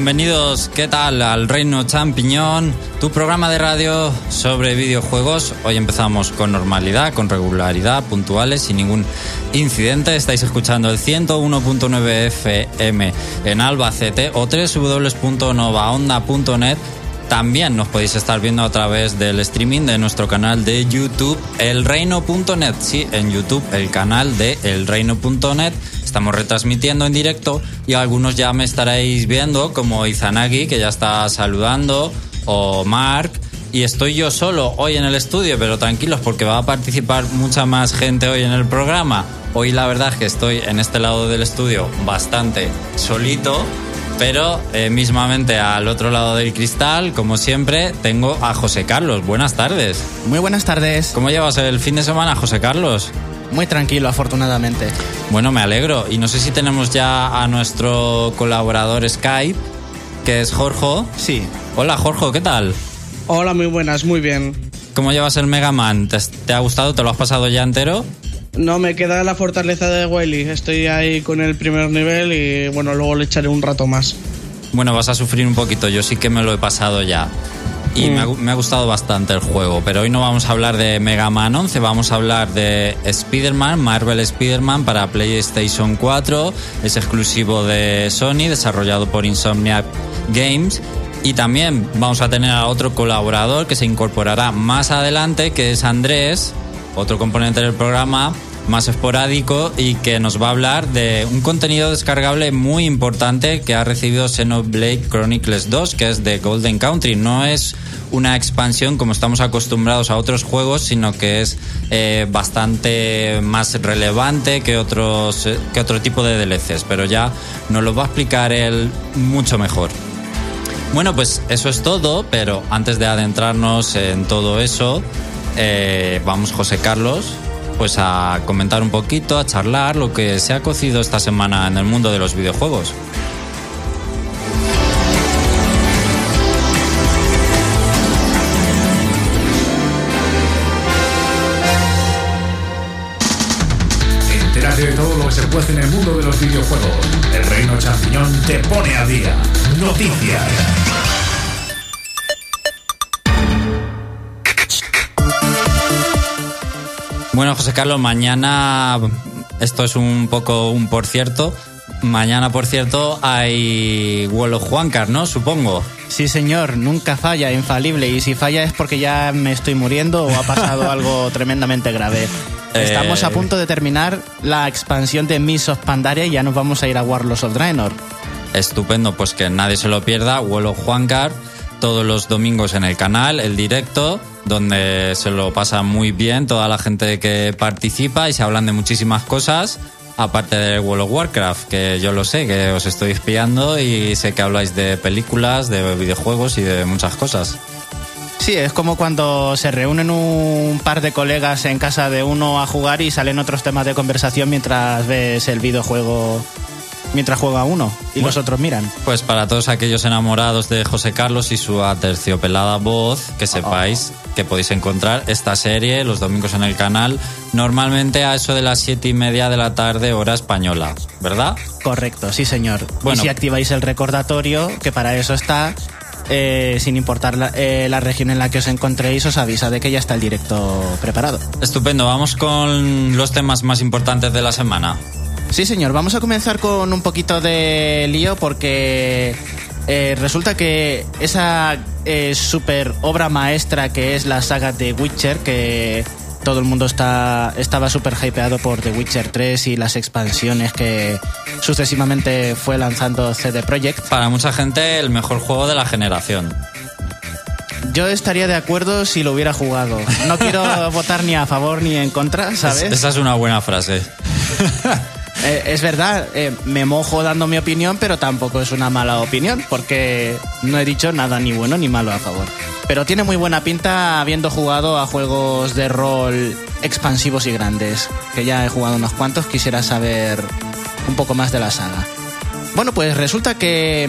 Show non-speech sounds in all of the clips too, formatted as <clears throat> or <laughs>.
Bienvenidos, ¿qué tal? Al Reino Champiñón, tu programa de radio sobre videojuegos. Hoy empezamos con normalidad, con regularidad, puntuales, sin ningún incidente. Estáis escuchando el 101.9 FM en Albacete o www.novaonda.net. También nos podéis estar viendo a través del streaming de nuestro canal de YouTube, elreino.net. Sí, en YouTube, el canal de elreino.net. Estamos retransmitiendo en directo y algunos ya me estaréis viendo, como Izanagi, que ya está saludando, o Mark. Y estoy yo solo hoy en el estudio, pero tranquilos porque va a participar mucha más gente hoy en el programa. Hoy la verdad es que estoy en este lado del estudio bastante solito, pero eh, mismamente al otro lado del cristal, como siempre, tengo a José Carlos. Buenas tardes. Muy buenas tardes. ¿Cómo llevas el fin de semana, José Carlos? Muy tranquilo, afortunadamente. Bueno, me alegro. Y no sé si tenemos ya a nuestro colaborador Skype, que es Jorge. Sí. Hola, Jorge, ¿qué tal? Hola, muy buenas, muy bien. ¿Cómo llevas el Mega Man? ¿Te, te ha gustado? ¿Te lo has pasado ya entero? No, me queda la fortaleza de Wily. Estoy ahí con el primer nivel y bueno, luego le echaré un rato más. Bueno, vas a sufrir un poquito. Yo sí que me lo he pasado ya. Y Mm. me, ha, me ha gustado bastante el juego. Pero hoy no vamos a hablar de Mega Man 11, vamos a hablar de Spider-Man, Marvel Spider-Man para PlayStation 4. Es exclusivo de Sony, desarrollado por Insomniac Games. Y también vamos a tener a otro colaborador que se incorporará más adelante, que es Andrés, otro componente del programa más esporádico y que nos va a hablar de un contenido descargable muy importante que ha recibido Xenoblade Chronicles 2, que es de Golden Country. No es una expansión como estamos acostumbrados a otros juegos, sino que es eh, bastante más relevante que otros eh, que otro tipo de DLCs, pero ya nos lo va a explicar él mucho mejor. Bueno, pues eso es todo, pero antes de adentrarnos en todo eso, eh, vamos, José Carlos, pues a comentar un poquito, a charlar lo que se ha cocido esta semana en el mundo de los videojuegos. Entérate de todo lo que se puede en el mundo de los videojuegos. El Reino Champiñón te pone a día. Noticias. Bueno, José Carlos, mañana, esto es un poco un por cierto, mañana por cierto hay of Juancar, ¿no? Supongo. Sí, señor, nunca falla, infalible. Y si falla es porque ya me estoy muriendo o ha pasado <laughs> algo tremendamente grave. Eh. Estamos a punto de terminar la expansión de Miss of Pandaria y ya nos vamos a ir a Warlords of Draenor. Estupendo, pues que nadie se lo pierda. Of Juancar, todos los domingos en el canal, el directo, donde se lo pasa muy bien toda la gente que participa y se hablan de muchísimas cosas. Aparte de World of Warcraft, que yo lo sé, que os estoy espiando y sé que habláis de películas, de videojuegos y de muchas cosas. Sí, es como cuando se reúnen un par de colegas en casa de uno a jugar y salen otros temas de conversación mientras ves el videojuego, mientras juega uno y los otros miran. Pues para todos aquellos enamorados de José Carlos y su aterciopelada voz, que sepáis que podéis encontrar esta serie los domingos en el canal, normalmente a eso de las siete y media de la tarde, hora española, ¿verdad? Correcto, sí señor. Bueno. Y si activáis el recordatorio, que para eso está, eh, sin importar la, eh, la región en la que os encontréis, os avisa de que ya está el directo preparado. Estupendo, vamos con los temas más importantes de la semana. Sí señor, vamos a comenzar con un poquito de lío porque eh, resulta que esa eh, super obra maestra que es la saga de Witcher, que todo el mundo está, estaba súper hypeado por The Witcher 3 y las expansiones que sucesivamente fue lanzando CD Projekt. Para mucha gente, el mejor juego de la generación. Yo estaría de acuerdo si lo hubiera jugado. No quiero <laughs> votar ni a favor ni en contra, ¿sabes? Es- esa es una buena frase. <laughs> Eh, es verdad, eh, me mojo dando mi opinión, pero tampoco es una mala opinión, porque no he dicho nada ni bueno ni malo a favor. Pero tiene muy buena pinta habiendo jugado a juegos de rol expansivos y grandes, que ya he jugado unos cuantos, quisiera saber un poco más de la saga. Bueno, pues resulta que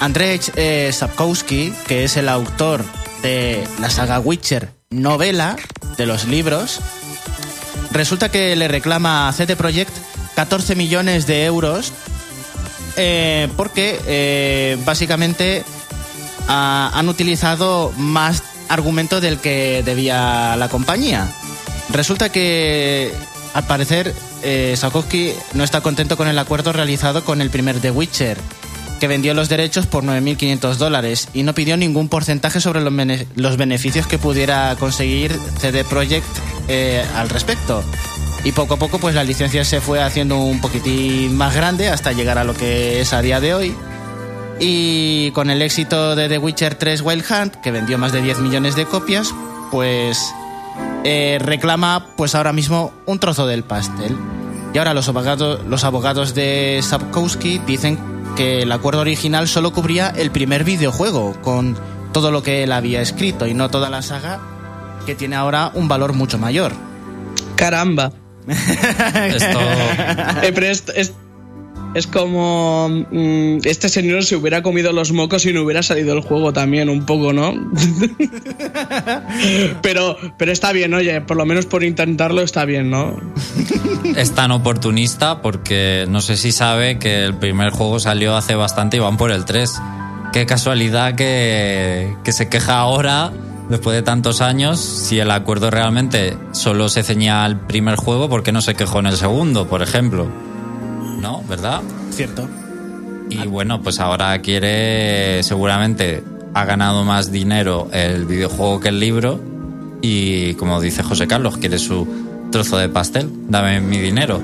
Andrzej eh, Sapkowski, que es el autor de la saga Witcher novela, de los libros, resulta que le reclama a CD Projekt 14 millones de euros eh, porque eh, básicamente ah, han utilizado más argumento del que debía la compañía. Resulta que, al parecer, eh, no está contento con el acuerdo realizado con el primer The Witcher, que vendió los derechos por 9.500 dólares y no pidió ningún porcentaje sobre los, los beneficios que pudiera conseguir CD Projekt eh, al respecto. Y poco a poco, pues la licencia se fue haciendo un poquitín más grande hasta llegar a lo que es a día de hoy. Y con el éxito de The Witcher 3 Wild Hunt, que vendió más de 10 millones de copias, pues eh, reclama pues ahora mismo un trozo del pastel. Y ahora los abogados, los abogados de Sapkowski dicen que el acuerdo original solo cubría el primer videojuego, con todo lo que él había escrito, y no toda la saga, que tiene ahora un valor mucho mayor. Caramba. Esto. Eh, pero es, es, es como mm, este señor se hubiera comido los mocos y no hubiera salido el juego también, un poco, ¿no? <laughs> pero, pero está bien, oye, por lo menos por intentarlo está bien, ¿no? es tan oportunista porque no sé si sabe que el primer juego salió hace bastante y van por el 3. Qué casualidad que, que se queja ahora, después de tantos años, si el acuerdo realmente solo se ceñía al primer juego, ¿por qué no se quejó en el segundo, por ejemplo? ¿No? ¿Verdad? Cierto. Y bueno, pues ahora quiere, seguramente ha ganado más dinero el videojuego que el libro y como dice José Carlos, quiere su trozo de pastel, dame mi dinero.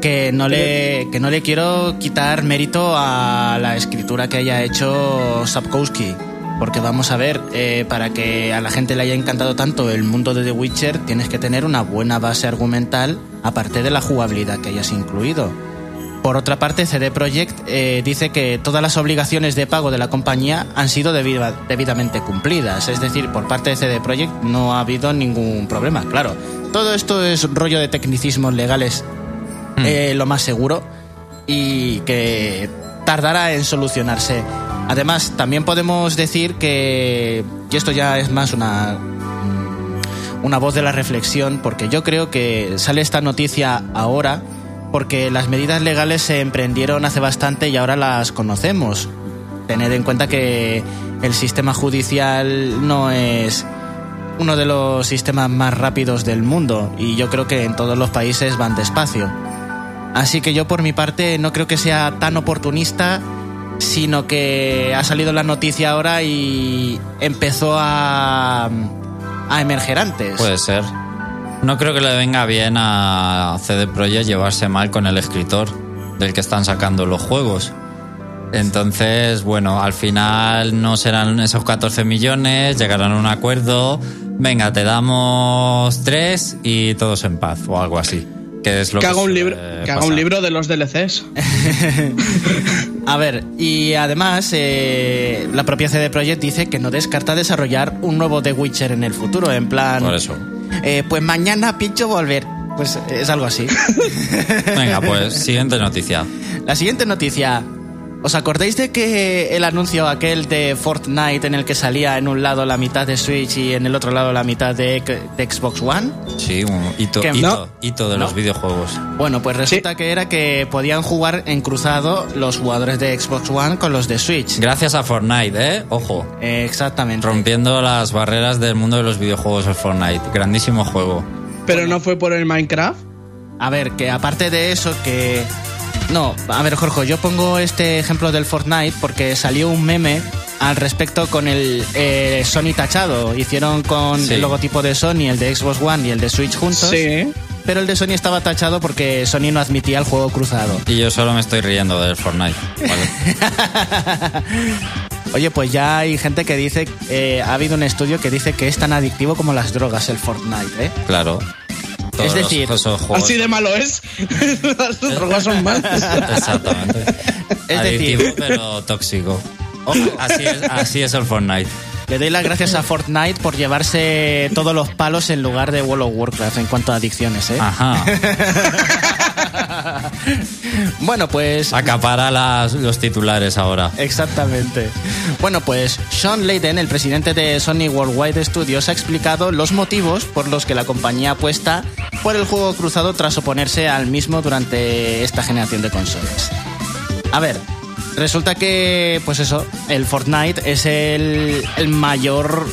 que no le que no le quiero quitar mérito a la escritura que haya hecho Sapkowski porque vamos a ver eh, para que a la gente le haya encantado tanto el mundo de The Witcher tienes que tener una buena base argumental aparte de la jugabilidad que hayas incluido. Por otra parte CD Projekt eh, dice que todas las obligaciones de pago de la compañía han sido debido- debidamente cumplidas. Es decir por parte de CD Projekt no ha habido ningún problema. Claro todo esto es rollo de tecnicismos legales eh, lo más seguro y que tardará en solucionarse. Además, también podemos decir que, y esto ya es más una, una voz de la reflexión, porque yo creo que sale esta noticia ahora porque las medidas legales se emprendieron hace bastante y ahora las conocemos. Tened en cuenta que el sistema judicial no es uno de los sistemas más rápidos del mundo y yo creo que en todos los países van despacio. Así que yo por mi parte no creo que sea tan oportunista, sino que ha salido la noticia ahora y empezó a, a emerger antes. Puede ser. No creo que le venga bien a CD Projekt llevarse mal con el escritor del que están sacando los juegos. Entonces, bueno, al final no serán esos 14 millones, llegarán a un acuerdo. Venga, te damos tres y todos en paz o algo así. Que es lo Que que, haga un libro, que haga un libro de los DLCs. <laughs> A ver, y además eh, la propia CD Projekt dice que no descarta desarrollar un nuevo The Witcher en el futuro, en plan... Por eso. eh, pues mañana pincho volver. Pues es algo así. <laughs> Venga, pues <laughs> siguiente noticia. La siguiente noticia. ¿Os acordáis de que el anuncio aquel de Fortnite en el que salía en un lado la mitad de Switch y en el otro lado la mitad de, de Xbox One? Sí, un hito, Que hito, no. hito de No. los videojuegos. Bueno, pues resulta que era que podían jugar en cruzado los jugadores de Xbox One con los de Switch. Gracias a Fortnite, ¿eh? Ojo. Eh, Exactamente. Rompiendo las barreras del mundo de los videojuegos el Fortnite. Grandísimo juego. Pero no fue por el Minecraft. A ver, que aparte de eso, que. No, a ver, Jorge, yo pongo este ejemplo del Fortnite porque salió un meme al respecto con el eh, Sony tachado. Hicieron con Sí. el logotipo de Sony, el de Xbox One y el de Switch juntos. Sí. Pero el de Sony estaba tachado porque Sony no admitía el juego cruzado. Y yo solo me estoy riendo del Fortnite. ¿vale? <laughs> Oye, pues ya hay gente que dice, eh, ha habido un estudio que dice que es tan adictivo como las drogas el Fortnite, ¿eh? claro. Todos Es decir, los- esos juegos- Así de malo es. <laughs> Las drogas son malas. Exactamente. Es Adictivo, decir- pero tóxico. Así es, así es el Fortnite. Le doy las gracias a Fortnite por llevarse todos los palos en lugar de World of Warcraft en cuanto a adicciones, ¿eh? Ajá. <laughs> <laughs> Bueno, pues... Acapara las, los titulares ahora. Exactamente. Bueno, pues Sean Layden, el presidente de Sony Worldwide Studios, ha explicado los motivos por los que la compañía apuesta por el juego cruzado tras oponerse al mismo durante esta generación de consolas. A ver, resulta que, pues eso, el Fortnite es el, el mayor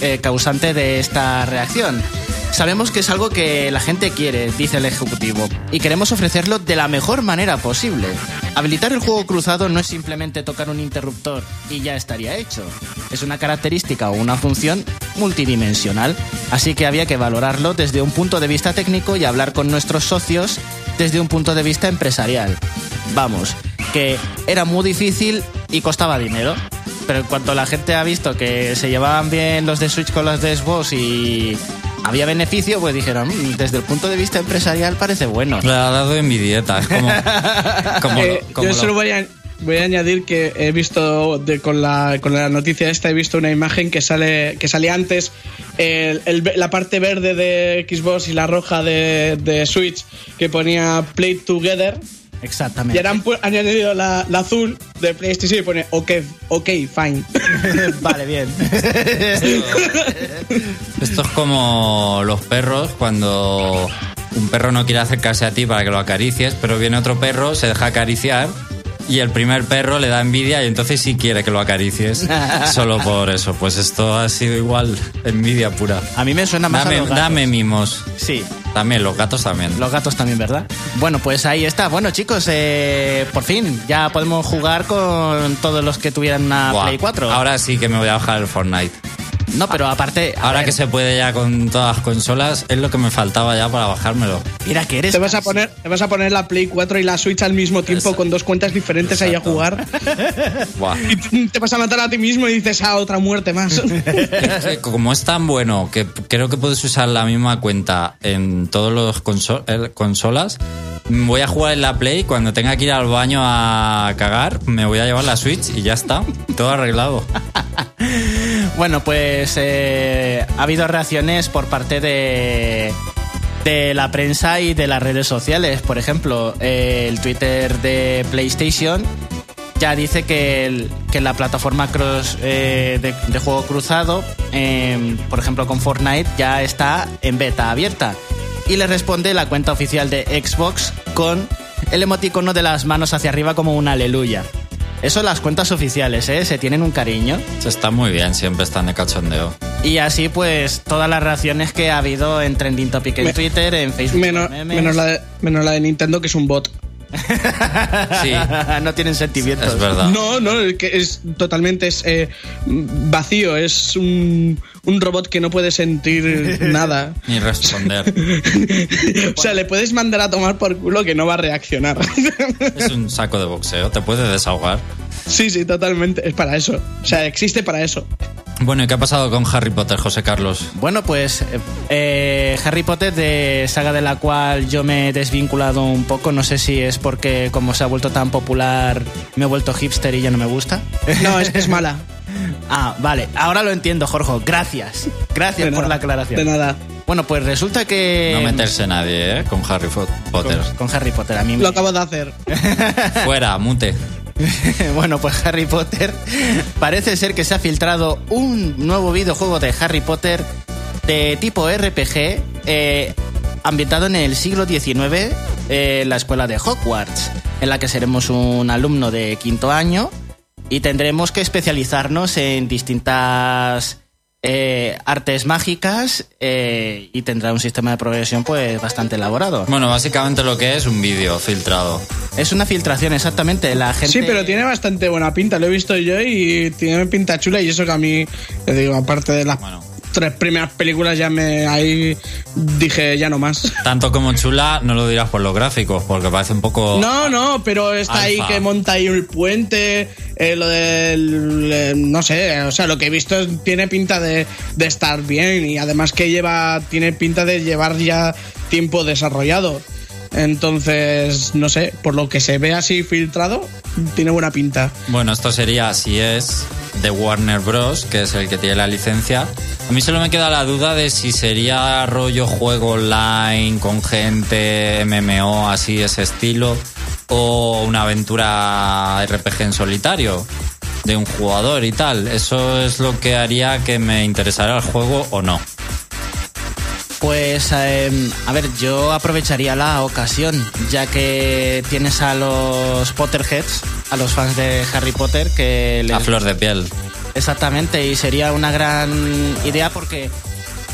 eh, causante de esta reacción. Sabemos que es algo que la gente quiere, dice el ejecutivo, y queremos ofrecerlo de la mejor manera posible. Habilitar el juego cruzado no es simplemente tocar un interruptor y ya estaría hecho. Es una característica o una función multidimensional, así que había que valorarlo desde un punto de vista técnico y hablar con nuestros socios desde un punto de vista empresarial. Vamos, que era muy difícil y costaba dinero. Pero en cuanto la gente ha visto que se llevaban bien los de Switch con los de Xbox y había beneficio, pues dijeron, "Mm, desde el punto de vista empresarial parece bueno. Le ha dado envidieta. Es como, <laughs> como, Eh, como yo lo- solo voy a, voy a añadir que he visto de- con, la, con la noticia esta, he visto una imagen que sale que salía antes el- el- la parte verde de Xbox y la roja de, de Switch que ponía Play Together Exactamente. y ahora han, añadido la, la azul de PlayStation y pone OK, ok, fine. <laughs> <laughs> vale, bien. <laughs> Esto es como los perros cuando un perro no quiere acercarse a ti para que lo acaricies, pero viene otro perro, se deja acariciar y el primer perro le da envidia y entonces sí quiere que lo acaricies. Solo por eso. Pues esto ha sido igual, envidia pura. A mí me suena más a Dame, los gatos. dame mimos. Sí, También, los gatos también. los gatos también, ¿verdad? Bueno, pues ahí está. Bueno, chicos, eh, por fin ya podemos jugar con todos los que tuvieran una Buah, Play 4. Ahora sí que me voy a bajar el Fortnite. No, pero aparte. Ahora ver, que se puede ya con todas las consolas, es lo que me faltaba ya para bajármelo. Mira que eres. Te vas a poner, te vas a poner la Play 4 y la Switch al mismo tiempo Exacto. con dos cuentas diferentes ahí a Exacto. jugar. <laughs> Buah. Y te vas a matar a ti mismo y dices, ah, otra muerte más. <laughs> Como es tan bueno que creo que puedes usar la misma cuenta en todos los eh, consolas, voy a jugar en la Play. Cuando tenga que ir al baño a cagar, me voy a llevar la Switch y ya está. Todo arreglado. <laughs> Bueno, pues eh, ha habido reacciones por parte de, de la prensa y de las redes sociales. Por ejemplo, eh, el Twitter de PlayStation ya dice que, que la plataforma eh, de, juego cruzado, eh, por ejemplo con Fortnite, ya está en beta abierta. Y le responde la cuenta oficial de Xbox con el emoticono de las manos hacia arriba como un aleluya. Eso las cuentas oficiales, ¿eh? Se tienen un cariño. Se está muy bien, siempre están de cachondeo. Y así pues todas las reacciones que ha habido en Trending Topic en Me- Twitter, en Facebook. menos, memes. menos, la de, menos la de Nintendo, que es un bot. <laughs> Sí, <laughs> no tienen sentimientos. es verdad. No, no, es que es totalmente es, eh, vacío. Es un, un robot que no puede sentir <laughs> nada. Ni responder. o sea, le puedes mandar a tomar por culo que no va a reaccionar. Es un saco de boxeo, te puede desahogar. sí, sí, totalmente. Es para eso. O sea, existe para eso. Bueno, ¿y qué ha pasado con Harry Potter, José Carlos? Bueno, pues eh, Harry Potter, de saga de la cual yo me he desvinculado un poco, no sé si es porque como se ha vuelto tan popular me he vuelto hipster y ya no me gusta. No, es que es mala. <laughs> ah, vale, ahora lo entiendo, Jorge. Gracias. Gracias De por nada, la aclaración. De nada. Bueno, pues resulta que... No meterse nadie, ¿eh? Con Harry Potter. Con, con Harry Potter, a mí me... Lo acabo de hacer. <laughs> Fuera, mute. <laughs> bueno, pues Harry Potter parece ser que se ha filtrado un nuevo videojuego de Harry Potter de tipo RPG eh, ambientado en el siglo XIX eh, en la escuela de Hogwarts, en la que seremos un alumno de quinto año y tendremos que especializarnos en distintas eh, artes mágicas eh, y tendrá un sistema de progresión pues bastante elaborado. Bueno, básicamente lo que es un vídeo filtrado. Es una filtración, exactamente. La gente... Sí, pero tiene bastante buena pinta. Lo he visto yo y tiene pinta chula. Y eso que a mí, te digo, aparte de las Bueno. Tres primeras películas, ya me ahí dije ya no más. Tanto como chula, no lo dirás por los gráficos, porque parece un poco. No, no, pero está ahí que monta ahí el puente, eh, lo del... eh, no sé, o sea, lo que he visto es- tiene pinta de, de estar bien y además que lleva, tiene pinta de llevar ya tiempo desarrollado. Entonces, no sé, por lo que se ve así filtrado, tiene buena pinta. Bueno, esto sería, si es de Warner Bros., que es el que tiene la licencia. A mí solo me queda la duda de si sería rollo juego online con gente, MMO, así ese estilo, o una aventura RPG en solitario de un jugador y tal. Eso es lo que haría que me interesara el juego o no. Pues, eh, a ver, yo aprovecharía la ocasión, ya que tienes a los Potterheads a los fans de Harry Potter que les A flor de piel. Exactamente, y sería una gran idea porque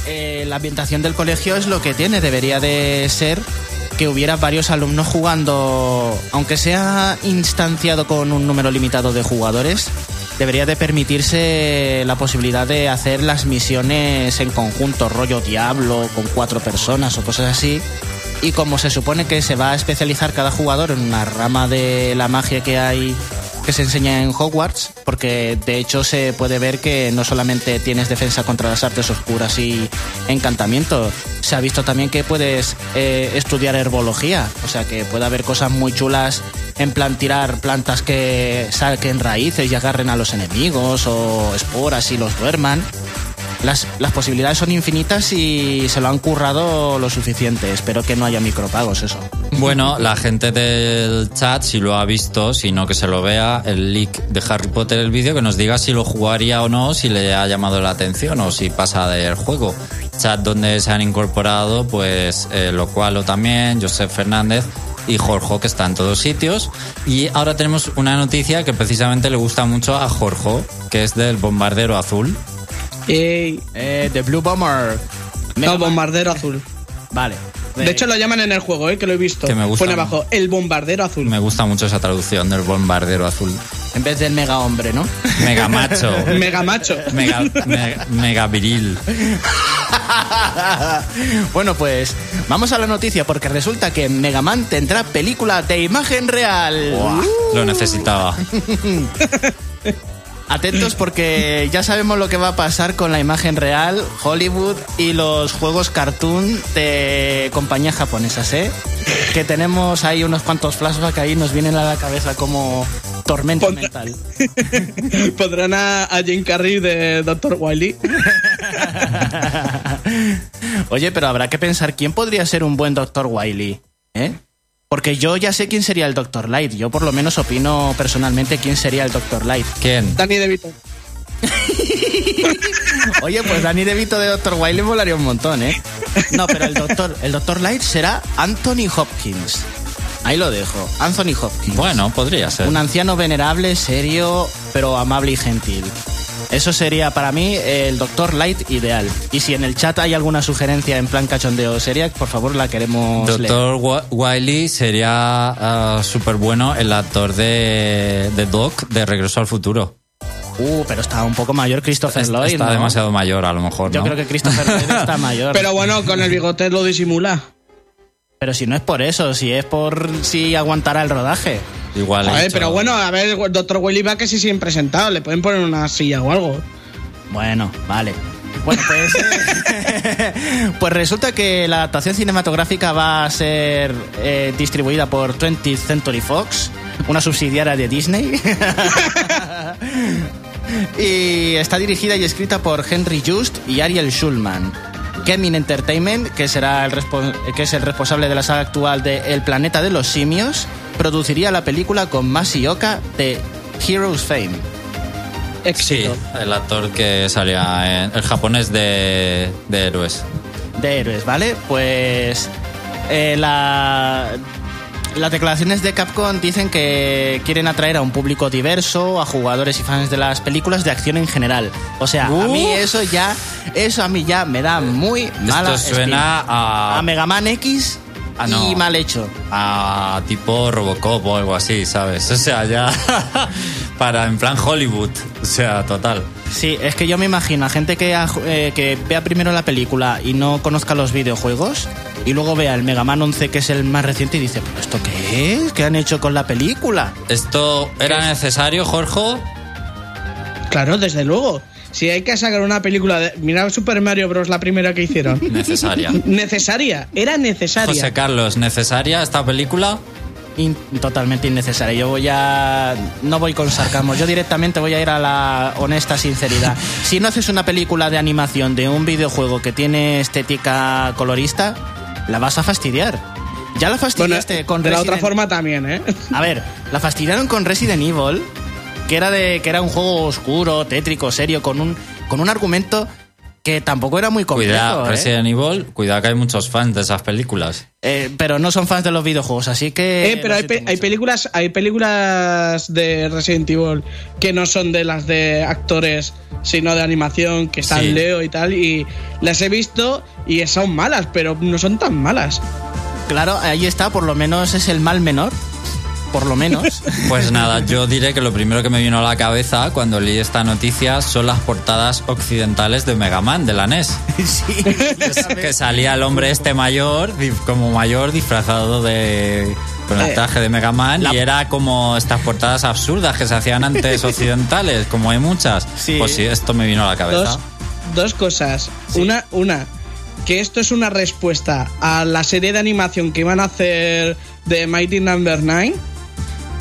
eh, la ambientación del colegio es lo que tiene. Debería de ser que hubiera varios alumnos jugando, aunque sea instanciado con un número limitado de jugadores, debería de permitirse la posibilidad de hacer las misiones en conjunto, rollo Diablo, con cuatro personas o cosas así. Y como se supone que se va a especializar cada jugador en una rama de la magia que hay que se enseña en Hogwarts, porque de hecho se puede ver que no solamente tienes defensa contra las artes oscuras y encantamiento, se ha visto también que puedes eh, estudiar herbología, o sea que puede haber cosas muy chulas en plan tirar plantas que saquen raíces y agarren a los enemigos o esporas y los duerman. Las, posibilidades son infinitas y se lo han currado lo suficiente. Espero que no haya micropagos, eso. Bueno, la gente del chat, si lo ha visto, si no que se lo vea, el leak de Harry Potter, el vídeo, que nos diga si lo jugaría o no, si le ha llamado la atención o si pasa del juego. Chat donde se han incorporado, pues, eh, lo cual o también, Josep Fernández y Jorge, que está en todos sitios. Y ahora tenemos una noticia que precisamente le gusta mucho a Jorge, que es del bombardero azul. Ey, Eh, The Blue Bomber. Mega no, Man. bombardero azul. Vale. De hecho, lo llaman en el juego, eh, que lo he visto. Que me gusta. Pone abajo, el bombardero azul. Me gusta mucho esa traducción del bombardero azul. En vez del mega hombre, ¿no? <laughs> <laughs> Mega macho. Mega macho. Mega, mega, mega viril. <laughs> bueno, pues vamos a la noticia porque resulta que Mega Man tendrá película de imagen real. Lo necesitaba. Atentos porque ya sabemos lo que va a pasar con la imagen real, Hollywood y los juegos cartoon de compañías japonesas, ¿eh? Que tenemos ahí unos cuantos flashbacks ahí, nos vienen a la cabeza como tormenta Pondrá- mental. <laughs> Pondrán a, a Jim Carrey de Dr. Wily. <laughs> Oye, pero habrá que pensar quién podría ser un buen Dr. Wily, ¿eh? Porque yo ya sé quién sería el Dr. Light. Yo por lo menos opino personalmente quién sería el Dr. Light. ¿Quién? Danny DeVito. <laughs> Oye, pues Danny DeVito de Dr. Wily volaría un montón, ¿eh? No, pero el Dr. El Dr. Light será Anthony Hopkins. Ahí lo dejo. Anthony Hopkins. Bueno, podría ser. Un anciano venerable, serio, pero amable y gentil. Eso sería para mí el Dr. Light ideal. Y si en el chat hay alguna sugerencia en plan cachondeo seria, por favor la queremos leer. Doctor Wiley sería súper bueno el actor de, de Doc de Regreso al Futuro. Uh, pero está un poco mayor Christopher Está, Lloyd. está ¿no? demasiado mayor, a lo mejor, Yo ¿no? creo que Christopher Lloyd está <laughs> mayor. Pero bueno, con el bigote lo disimula. Pero si no es por eso, si es por si aguantará el rodaje. Igual. pero bueno, a ver, Dr. Wily va que sí siempre sentado. Le pueden poner una silla o algo. Bueno, vale. Bueno, pues. <laughs> pues resulta que la adaptación cinematográfica va a ser eh, distribuida por 20th Century Fox, una subsidiaria de Disney. <laughs> y está dirigida y escrita por Henry Just y Ariel Schulman. Kemin Entertainment, que, será el que es el responsable de la saga actual de El planeta de los simios, produciría la película con Masi Oka de Heroes Fame. Sí, Éxito. el actor que salía en. El japonés de, de Héroes. de héroes, ¿vale? Pues eh, la, las declaraciones de Capcom dicen que quieren atraer a un público diverso, a jugadores y fans de las películas de acción en general. O sea, a mí eso ya, eso a mí ya me da muy mala Esto suena espina. a. a Mega Man X Ah, no. y mal hecho. a tipo Robocop o algo así, ¿sabes? O sea, ya <laughs> para en plan Hollywood, o sea, total. Sí, es que yo me imagino a gente que, eh, que vea primero la película y no conozca los videojuegos y luego vea el Mega Man 11 que es el más reciente y dice, ¿pero esto qué es? ¿Qué han hecho con la película? ¿Esto era necesario, Jorge? Claro, desde luego. Si hay que sacar una película de. Mira Super Mario Bros. la primera que hicieron. <laughs> Necesaria. necesaria, era necesaria. José Carlos, ¿necesaria esta película? In- totalmente innecesaria. Yo voy a. No voy con sarcasmo. Yo directamente voy a ir a la honesta sinceridad. Si no haces una película de animación de un videojuego que tiene estética colorista, la vas a fastidiar. Ya la Bueno, fastidiaste con de la otra forma también, ¿eh? A ver, la fastidiaron con Resident Evil, que era de que era un juego oscuro, tétrico, serio, con un con un argumento que tampoco era muy complejo. Cuidado, ¿eh? Resident Evil, cuidado que hay muchos fans de esas películas. Eh, pero no son fans de los videojuegos, así que. Eh, pero hay, películas hay películas de Resident Evil que no son de las de actores sino de animación que están Sí. Leo y tal y las he visto y son malas pero no son tan malas Claro, ahí está, por lo menos es el mal menor. Por lo menos. <laughs> Pues nada, yo diré que lo primero que me vino a la cabeza cuando leí esta noticia son las portadas occidentales de Mega Man, de la NES. <laughs> sí. que salía el hombre este mayor, como mayor, disfrazado de con el Eh, traje de Mega Man y era como estas portadas absurdas que se hacían antes <laughs> occidentales, como hay muchas. Sí. Pues sí, esto me vino a la cabeza. dos, dos cosas una una que esto es una respuesta a la serie de animación que iban a hacer de Mighty Number 9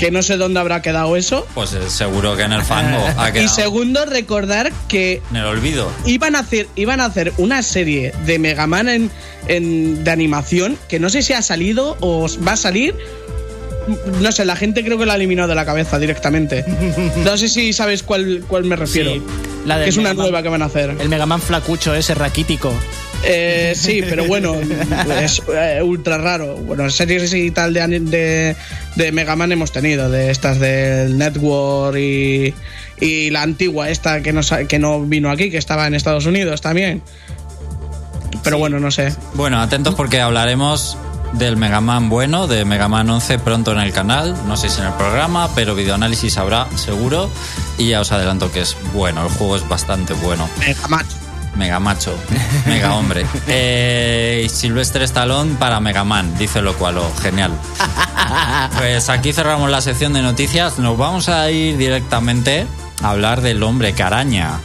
que no sé dónde habrá quedado eso. Pues eh, seguro que en el fango ha y quedado segundo recordar que en el olvido. iban a hacer iban a hacer una serie de Mega Man en, en- de animación que no sé si ha salido o va a salir. No sé la gente creo que la ha eliminado de la cabeza directamente. <laughs> No sé si sabes cuál, cuál me refiero. Sí, la del que es una Mega Man. nueva que van a hacer. El Megaman flacucho ese raquítico. Eh, sí pero bueno <laughs> es eh, ultra raro. Bueno series y tal de, de, de Mega Man hemos tenido de estas del Network y, y la antigua esta que no, que no vino aquí que estaba en Estados Unidos también. Pero bueno no sé. Bueno, atentos porque hablaremos del Mega Man bueno, de Mega Man 11 pronto en el canal, no sé si en el programa, pero videoanálisis habrá seguro. Y ya os adelanto que es bueno, el juego es bastante bueno. Mega Man. Mega macho, <laughs> mega hombre. Eh, y Sylvester Stallone para Mega Man, dice lo cual, oh, genial. <laughs> Pues aquí cerramos la sección de noticias. Nos vamos a ir directamente a hablar del hombre caraña.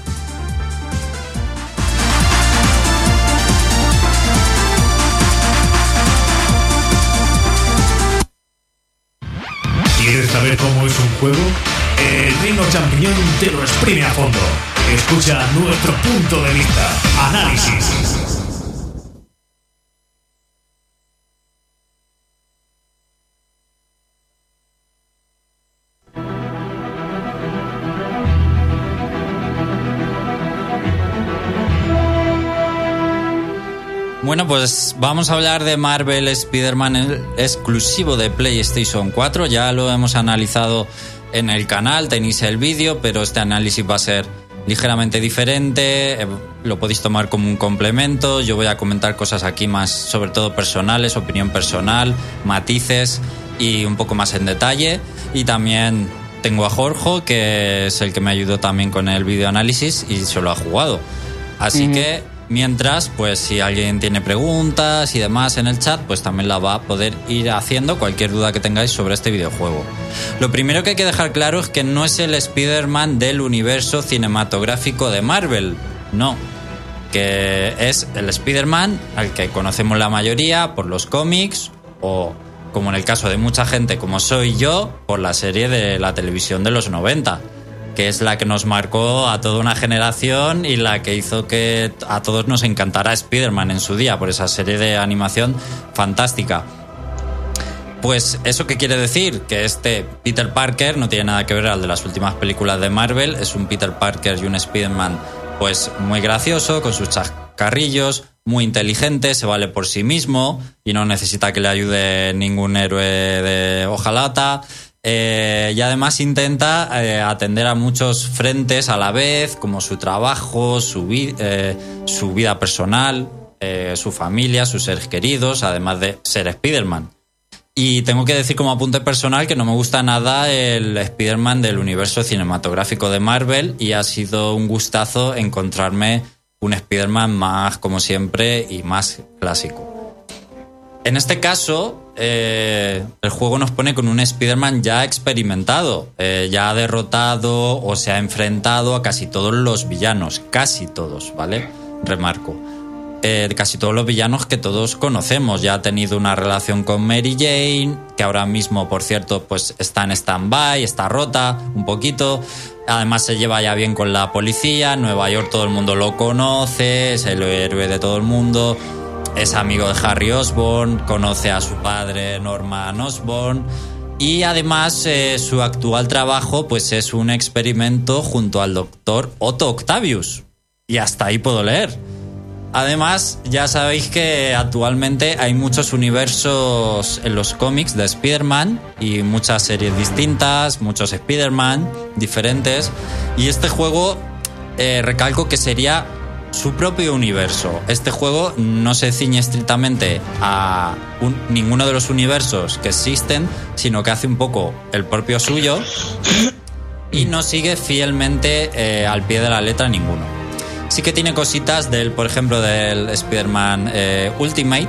¿Quieres saber cómo es un juego? El reino champiñón te lo exprime a fondo. Escucha nuestro punto de vista. Análisis. Bueno, pues vamos a hablar de Marvel Spider-Man exclusivo de PlayStation 4. Ya lo hemos analizado en el canal, tenéis el vídeo, pero este análisis va a ser ligeramente diferente. eh, Lo podéis tomar como un complemento. Yo voy a comentar cosas aquí más, sobre todo personales, opinión personal, matices y un poco más en detalle. Y también tengo a Jorge, que es el que me ayudó también con el videoanálisis y se lo ha jugado. Así que mientras, pues si alguien tiene preguntas y demás en el chat, pues también la va a poder ir haciendo cualquier duda que tengáis sobre este videojuego. Lo primero que hay que dejar claro es que no es el Spider-Man del universo cinematográfico de Marvel, no. Que es el Spider-Man al que conocemos la mayoría por los cómics o, como en el caso de mucha gente como soy yo, por la serie de la televisión de los 90 que es la que nos marcó a toda una generación y la que hizo que a todos nos encantara Spider-Man en su día por esa serie de animación fantástica. Pues eso qué quiere decir que este Peter Parker no tiene nada que ver al de las últimas películas de Marvel, es un Peter Parker y un Spider-Man pues muy gracioso con sus chascarrillos, muy inteligente, se vale por sí mismo y no necesita que le ayude ningún héroe de hojalata. Eh, y además intenta eh, atender a muchos frentes a la vez, como su trabajo, su, eh, su vida personal, su familia, sus seres queridos, además de ser Spider-Man. Y tengo que decir como apunte personal que no me gusta nada el Spider-Man del universo cinematográfico de Marvel y ha sido un gustazo encontrarme un Spider-Man más, como siempre, y más clásico. En este caso, eh, el juego nos pone con un Spider-Man ya experimentado, eh, ya ha derrotado o se ha enfrentado a casi todos los villanos, casi todos, ¿vale? Remarco. Eh, casi todos los villanos que todos conocemos. Ya ha tenido una relación con Mary Jane, que ahora mismo, por cierto, pues está en stand-by, está rota un poquito. Además se lleva ya bien con la policía. Nueva York todo el mundo lo conoce, es el héroe de todo el mundo. Es amigo de Harry Osborn, conoce a su padre Norman Osborn. Y además eh, su actual trabajo pues es un experimento junto al doctor Otto Octavius, y hasta ahí puedo leer. Además, ya sabéis que actualmente hay muchos universos en los cómics de Spider-Man y muchas series distintas, muchos Spider-Man diferentes. Y este juego, eh, recalco que sería su propio universo. Este juego no se ciñe estrictamente a ninguno de los universos que existen, sino que hace un poco el propio suyo y no sigue fielmente eh, al pie de la letra ninguno. Sí que tiene cositas del, por ejemplo, del Spider-Man eh, Ultimate,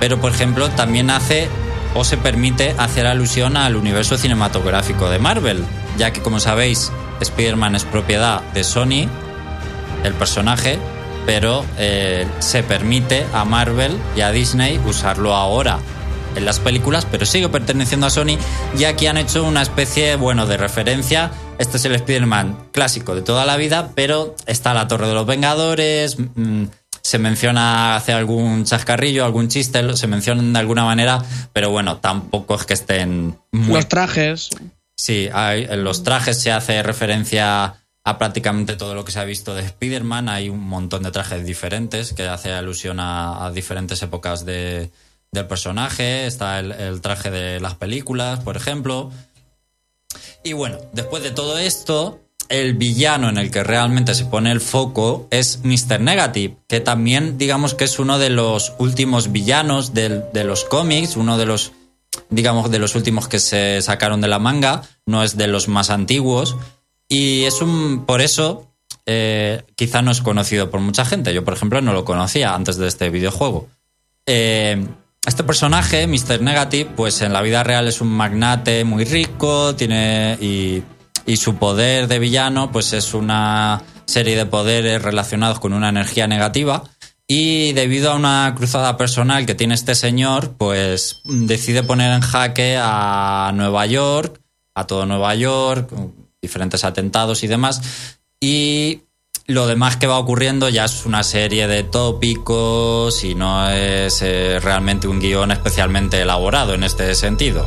pero por ejemplo también hace o se permite hacer alusión al universo cinematográfico de Marvel, ya que como sabéis, Spider-Man es propiedad de Sony, el personaje, pero eh, se permite a Marvel y a Disney usarlo ahora en las películas, pero sigue perteneciendo a Sony, ya que han hecho una especie, bueno, de referencia este es el Spider-Man clásico de toda la vida, pero está la Torre de los Vengadores, mm, se menciona hace algún chascarrillo, algún chiste, se mencionan de alguna manera, pero bueno, tampoco es que estén... Los trajes. Sí, en los trajes se hace referencia a prácticamente todo lo que se ha visto de Spider-Man. Hay un montón de trajes diferentes que hace alusión a, diferentes épocas de, del personaje. Está el, traje de las películas, por ejemplo. Y bueno, después de todo esto, el villano en el que realmente se pone el foco es Mr. Negative, que también digamos que es uno de los últimos villanos de, los cómics, uno de los, digamos, de los últimos que se sacaron de la manga, no es de los más antiguos. Y es un, por eso, eh, quizá no es conocido por mucha gente. Yo, por ejemplo, no lo conocía antes de este videojuego. Eh, este personaje, Mr. Negative, pues en la vida real es un magnate muy rico, tiene y, su poder de villano, pues es una serie de poderes relacionados con una energía negativa. Y debido a una cruzada personal que tiene este señor, pues decide poner en jaque a Nueva York, a todo Nueva York, diferentes atentados y demás. Y lo demás que va ocurriendo ya es una serie de tópicos y no es eh, realmente un guion especialmente elaborado en este sentido.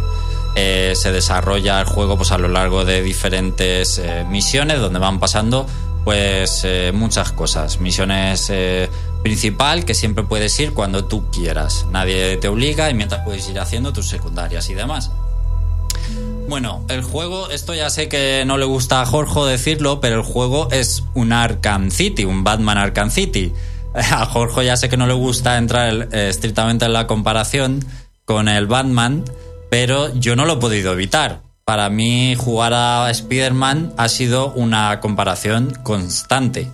Eh, se desarrolla el juego pues, a lo largo de diferentes eh, misiones donde van pasando pues muchas cosas. Misiones principal que siempre puedes ir cuando tú quieras. Nadie te obliga y mientras puedes ir haciendo tus secundarias y demás. Bueno, el juego, esto ya sé que no le gusta a Jorge decirlo, pero el juego es un Arkham City, un Batman Arkham City. <laughs> A Jorge ya sé que no le gusta entrar eh, estrictamente en la comparación con el Batman, pero yo no lo he podido evitar. Para mí jugar a Spider-Man ha sido una comparación constante.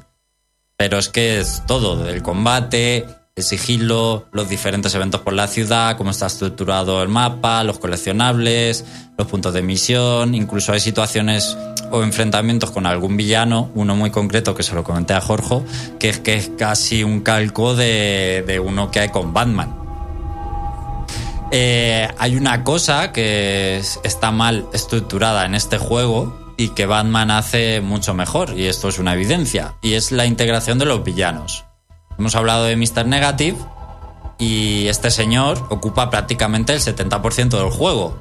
Pero es que es todo, del combate, el sigilo, los diferentes eventos por la ciudad, cómo está estructurado el mapa, los coleccionables, los puntos de misión, incluso hay situaciones o enfrentamientos con algún villano, uno muy concreto que se lo comenté a Jorge, que es que es casi un calco de, uno que hay con Batman. Eh, hay una cosa que está mal estructurada en este juego y que Batman hace mucho mejor, y esto es una evidencia, y es la integración de los villanos. Hemos hablado de Mr. Negative y este señor ocupa prácticamente el 70% del juego.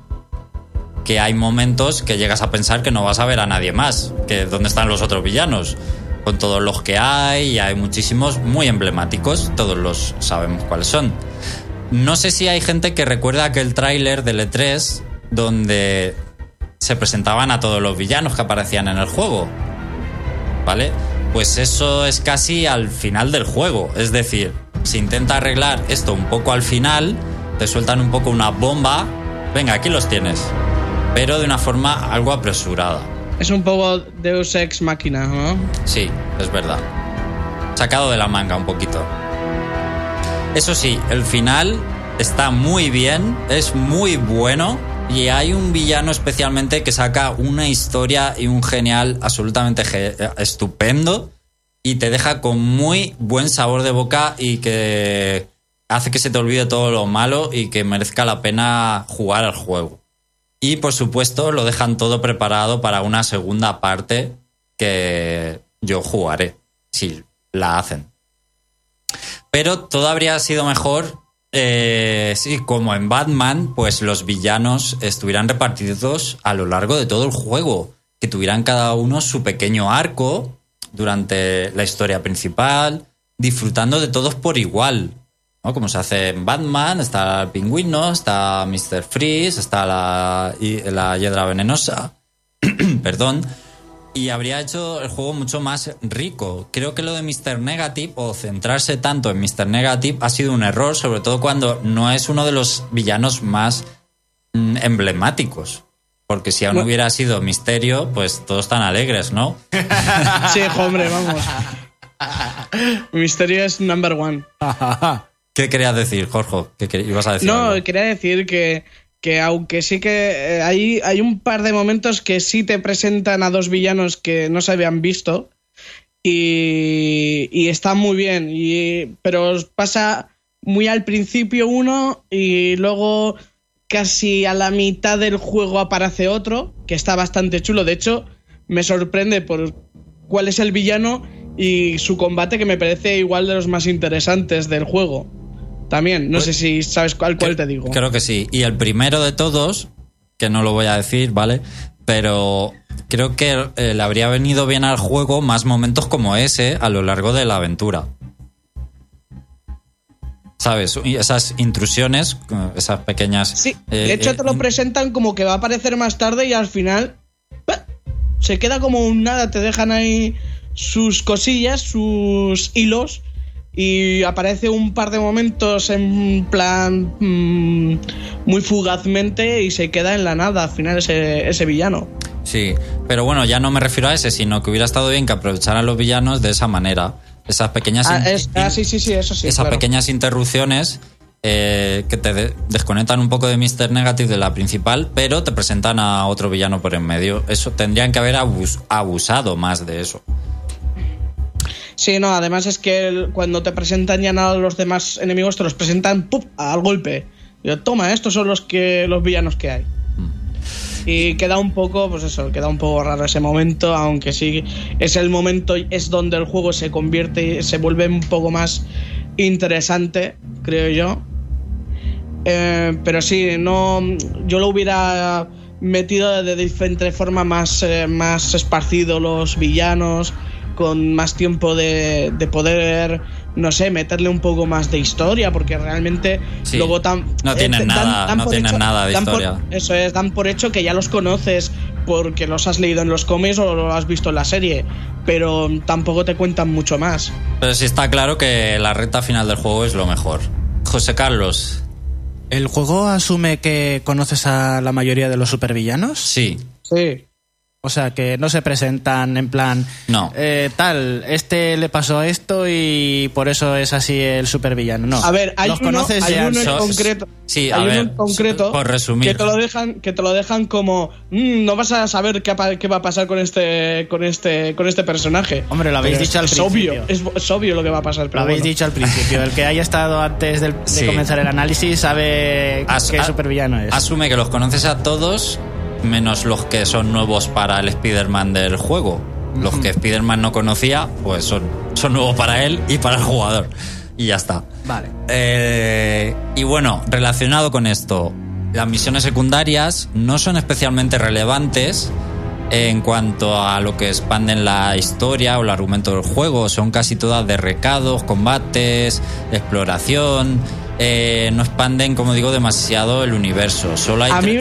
Que hay momentos que llegas a pensar que no vas a ver a nadie más, que dónde están los otros villanos. Con todos los que hay, y hay muchísimos muy emblemáticos, todos los sabemos cuáles son. No sé si hay gente que recuerda aquel tráiler del E3 donde se presentaban a todos los villanos que aparecían en el juego. ¿Vale? Pues eso es casi al final del juego. Es decir, se intenta arreglar esto un poco al final, te sueltan un poco una bomba, venga, aquí los tienes, pero de una forma algo apresurada. Es un poco Deus Ex Máquina, ¿no? Sí, es verdad. Sacado de la manga un poquito. Eso sí, el final está muy bien, es muy bueno y hay un villano especialmente que saca una historia y un genial absolutamente estupendo y te deja con muy buen sabor de boca y que hace que se te olvide todo lo malo y que merezca la pena jugar al juego. Y por supuesto lo dejan todo preparado para una segunda parte que yo jugaré, si la hacen. Pero todo habría sido mejor eh, sí, como en Batman, pues los villanos estuvieran repartidos a lo largo de todo el juego, que tuvieran cada uno su pequeño arco, durante la historia principal, disfrutando de todos por igual. ¿no? Como se hace en Batman, está el pingüino, está Mr. Freeze, está la, la hiedra venenosa. <clears throat> Perdón. Y habría hecho el juego mucho más rico. Creo que lo de Mr. Negative o centrarse tanto en Mr. Negative ha sido un error, sobre todo cuando no es uno de los villanos más mm, emblemáticos. Porque si aún Bueno. hubiera sido Misterio, pues todos están alegres, ¿no? <laughs> Sí, hombre, vamos. <laughs> Misterio es number one. ¿Qué querías decir, Jorge? ¿Qué ibas a decir? No, algo? quería decir que, que aunque sí que eh, hay, hay un par de momentos que sí te presentan a dos villanos que no se habían visto y, y están muy bien, y, pero pasa muy al principio uno y luego casi a la mitad del juego aparece otro que está bastante chulo. De hecho, me sorprende por cuál es el villano y su combate que me parece igual de los más interesantes del juego. También, no Pues- sé si sabes cuál, cuál te digo. Creo que sí. Y el primero de todos, que no lo voy a decir, ¿vale? Pero creo que eh, le habría venido bien al juego más momentos como ese a lo largo de la aventura. ¿Sabes? Y esas intrusiones, eh, esas pequeñas... Sí, eh, de hecho eh, te lo presentan como que va a aparecer más tarde y al final se queda como un nada, te dejan ahí sus cosillas, sus hilos y aparece un par de momentos en plan mm, muy fugazmente y se queda en la nada al final ese, ese villano. Sí, pero bueno, ya no me refiero a ese, sino que hubiera estado bien que aprovecharan los villanos de esa manera. Esas pequeñas... Ah, es- ah, sí, sí, sí, eso sí. esas claro. pequeñas interrupciones eh, que te de- desconectan un poco de Mr. Negative de la principal, pero te presentan a otro villano por en medio. Eso tendrían que haber abus- abusado más de eso. Sí, no, además es que el- cuando te presentan ya a los demás enemigos, te los presentan ¡pum! al golpe. Yo, toma, estos son los que los villanos que hay. Y queda un poco, pues eso, queda un poco raro ese momento, aunque sí es el momento, es donde el juego se convierte y se vuelve un poco más interesante, creo yo. Eh, pero sí, no, yo lo hubiera metido de diferente forma más, eh, más esparcido los villanos, con más tiempo de, de poder, no sé, meterle un poco más de historia, porque realmente Sí. luego tan... No tienen dan- nada- dan no tienen nada de por- historia. eso es, dan por hecho que ya los conoces porque los has leído en los cómics o lo has visto en la serie, pero tampoco te cuentan mucho más. Pero sí está claro que la recta final del juego es lo mejor. José Carlos, ¿El juego asume que conoces a la mayoría de los supervillanos? sí. Sí. O sea, que no se presentan en plan. No. eh, tal, este le pasó esto y por eso es así el supervillano. No. A ver, hay los uno, conoces hay ya. uno en concreto. sí, a hay uno ver, en concreto por resumir. que te lo dejan, que te lo dejan como "Mm, no vas a saber qué, qué va a pasar con este, con este, con este personaje. Hombre, lo habéis Pero dicho al es principio. obvio, es, es obvio lo que va a pasar. Lo pero habéis bueno. dicho al principio. El que haya estado antes del- de Sí. comenzar el análisis sabe As- qué a- supervillano es. Asume que los conoces a todos, menos los que son nuevos para el Spider-Man del juego. Los que Spider-Man no conocía, pues son, son nuevos para él y para el jugador. Y ya está. Vale. Eh, y bueno, relacionado con esto, las misiones secundarias no son especialmente relevantes en cuanto a lo que expanden la historia o el argumento del juego. Son casi todas de recados, combates, exploración. Eh, no expanden, como digo, demasiado el universo. Solo hay a mí,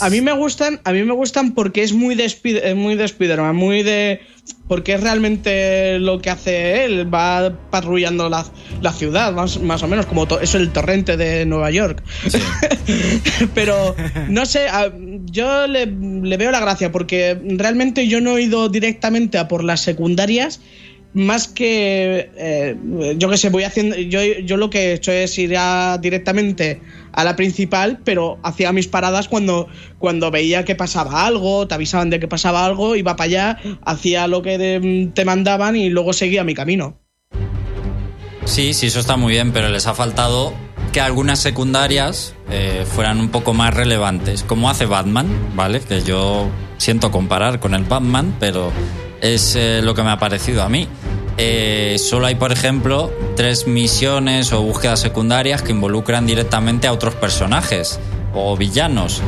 a mí me gustan, a mí me gustan porque es muy de, eh, muy de Spider-Man, muy de porque es realmente lo que hace él, va patrullando la, la ciudad, más, más o menos, como es el torrente de Nueva York. <laughs> Pero no sé, a- yo le, le veo la gracia porque realmente yo no he ido directamente a por las secundarias. Más que, eh, yo que sé, voy haciendo. Yo, yo lo que he hecho es ir a- directamente a la principal, pero hacía mis paradas cuando, cuando veía que pasaba algo, te avisaban de que pasaba algo, iba para allá, hacía lo que te mandaban y luego seguía mi camino. Sí, sí, eso está muy bien, pero les ha faltado que algunas secundarias eh, fueran un poco más relevantes, como hace Batman, ¿vale? Que yo siento comparar con el Batman, pero es eh, lo que me ha parecido a mí. Eh, solo hay, por ejemplo, tres misiones o búsquedas secundarias que involucran directamente a otros personajes o villanos.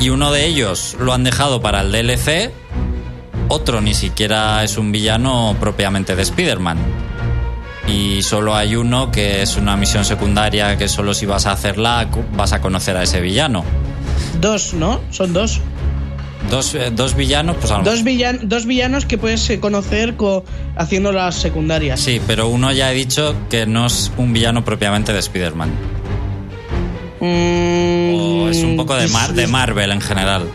Y uno de ellos lo han dejado para el DLC otro ni siquiera es un villano propiamente de Spider-Man. Y solo hay uno que es una misión secundaria que solo si vas a hacerla vas a conocer a ese villano. Dos, ¿no? Son dos. Dos, eh, dos villanos, pues a lo Dos, villan- dos villanos que puedes eh, conocer co- haciendo las secundarias. Sí, pero uno ya he dicho que no es un villano propiamente de Spider-Man. Mm, O es un poco de, Mar- de Marvel en general.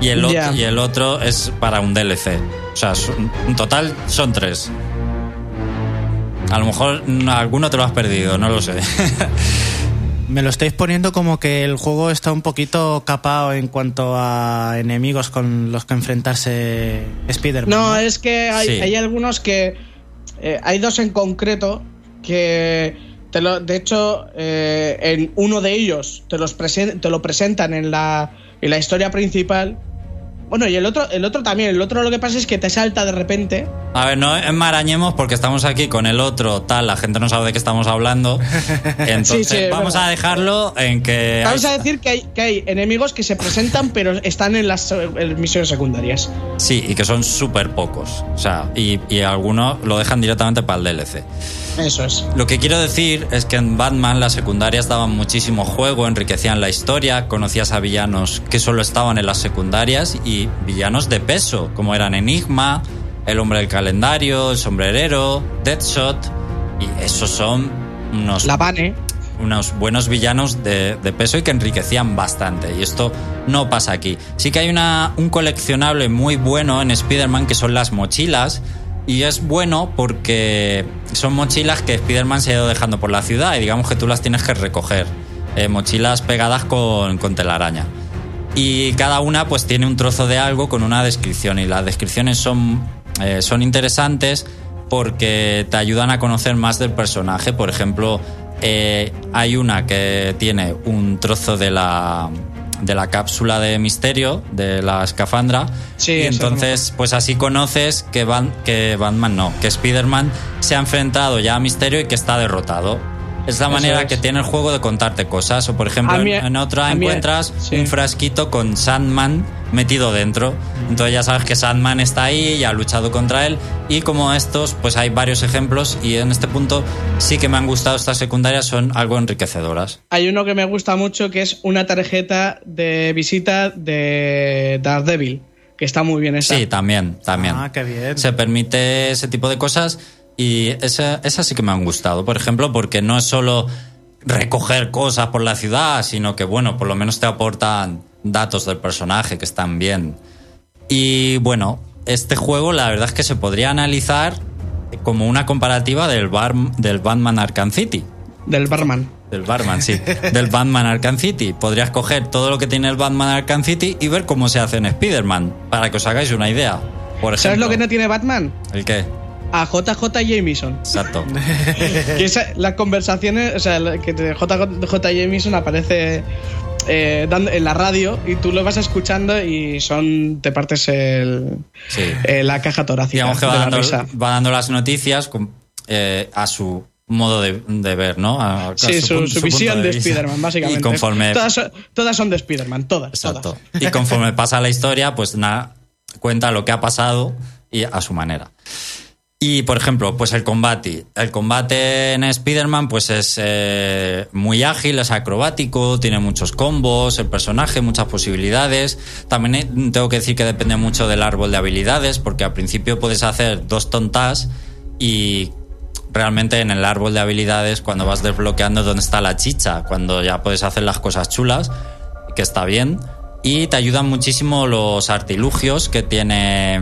Y el, otro, y el otro es para un DLC. O sea, son- en total son tres. A lo mejor mm, alguno te lo has perdido, no lo sé. <laughs> Me lo estáis poniendo como que el juego está un poquito capado en cuanto a enemigos con los que enfrentarse Spider-Man. No, es que hay, Sí. hay algunos que. eh, hay dos en concreto que. Te lo, de hecho, eh, en uno de ellos te, los presen- te lo presentan en la, en la historia principal. Bueno, y el otro, el otro también. El otro lo que pasa es que te salta de repente. A ver, no enmarañemos porque estamos aquí con el otro, tal, la gente no sabe de qué estamos hablando. <laughs> Entonces, sí, vamos verdad. a dejarlo en que. Vamos hay- a decir que hay, que hay enemigos que se presentan, pero están en las misiones secundarias. Sí, y que son súper pocos. O sea, y, y algunos lo dejan directamente para el DLC. Eso es. Lo que quiero decir es que en Batman las secundarias daban muchísimo juego, enriquecían la historia, conocías a villanos que solo estaban en las secundarias y villanos de peso, como eran Enigma, el hombre del calendario, el sombrerero, Deadshot, y esos son unos La Bane. unos buenos villanos de, de peso y que enriquecían bastante. Y esto no pasa aquí. Sí que hay una, un coleccionable muy bueno en Spider-Man que son las mochilas. Y es bueno porque son mochilas que Spider-Man se ha ido dejando por la ciudad y digamos que tú las tienes que recoger. Eh, mochilas pegadas con, con telaraña. Y cada una pues tiene un trozo de algo con una descripción y las descripciones son, eh, son interesantes porque te ayudan a conocer más del personaje. Por ejemplo, eh, hay una que tiene un trozo de la, de la cápsula de misterio, de la escafandra. Sí, y entonces, pues así conoces que, Ban- que Batman no, que Spider-Man se ha enfrentado ya a Misterio y que está derrotado. Es la manera es. que tiene el juego de contarte cosas. O por ejemplo, mí- en, en otra a mí- encuentras sí. un frasquito con Sandman metido dentro. Entonces ya sabes que Sandman está ahí y ha luchado contra él. Y como estos, pues hay varios ejemplos. Y en este punto sí que me han gustado estas secundarias, son algo enriquecedoras. Hay uno que me gusta mucho que es una tarjeta de visita de Daredevil, que está muy bien esa. Sí, también, también. Ah, qué bien. Se permite ese tipo de cosas y esa- esas sí que me han gustado. Por ejemplo, porque no es solo recoger cosas por la ciudad, sino que, bueno, por lo menos te aportan datos del personaje que están bien. Y bueno, este juego la verdad es que se podría analizar como una comparativa del, bar, del Batman Arkham City. Del barman. Del Batman, sí. Del Batman Arkham City. Podrías coger todo lo que tiene el Batman Arkham City y ver cómo se hace en Spider-Man, para que os hagáis una idea. Por ejemplo, ¿Sabes lo que no tiene Batman? ¿El qué? A JJ Jameson. Exacto. <laughs> Que esa- las conversaciones, o sea, que JJ Jameson aparece eh, dando- en la radio y tú lo vas escuchando y son te partes el, Sí. eh, la caja torácica Digamos que de va la dando, risa. va dando las noticias con- eh, a su modo de, de ver, ¿no? A- a Sí, su, visión de, vista. Spider-Man, básicamente. Y conforme, Todas, son- todas son de Spider-Man, todas. exacto. todas. Y conforme pasa la historia, pues nada, cuenta lo que ha pasado y a su manera. Y, por ejemplo, pues el combate. El combate en Spider-Man pues es eh, muy ágil, es acrobático, tiene muchos combos, el personaje, muchas posibilidades. También eh, tengo que decir que depende mucho del árbol de habilidades, porque al principio puedes hacer dos tontas y realmente en el árbol de habilidades, cuando vas desbloqueando es donde está la chicha, cuando ya puedes hacer las cosas chulas, que está bien. Y te ayudan muchísimo los artilugios que tiene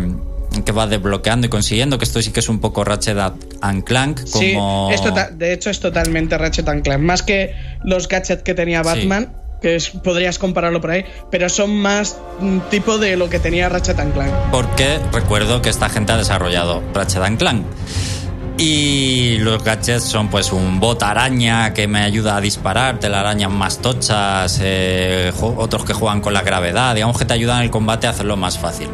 que vas desbloqueando y consiguiendo, que esto sí que es un poco Ratchet and Clank, como... Sí, es tota- de hecho es totalmente Ratchet and Clank. Más que los gadgets que tenía Batman, que es- podrías compararlo por ahí, pero son más mm, tipo de lo que tenía Ratchet and Clank. porque recuerdo que esta gente ha desarrollado Ratchet and Clank. Y los gadgets son pues un bot araña que me ayuda a disparar, telarañas más tochas, eh, otros que juegan con la gravedad, digamos que te ayudan en el combate a hacerlo más fácil.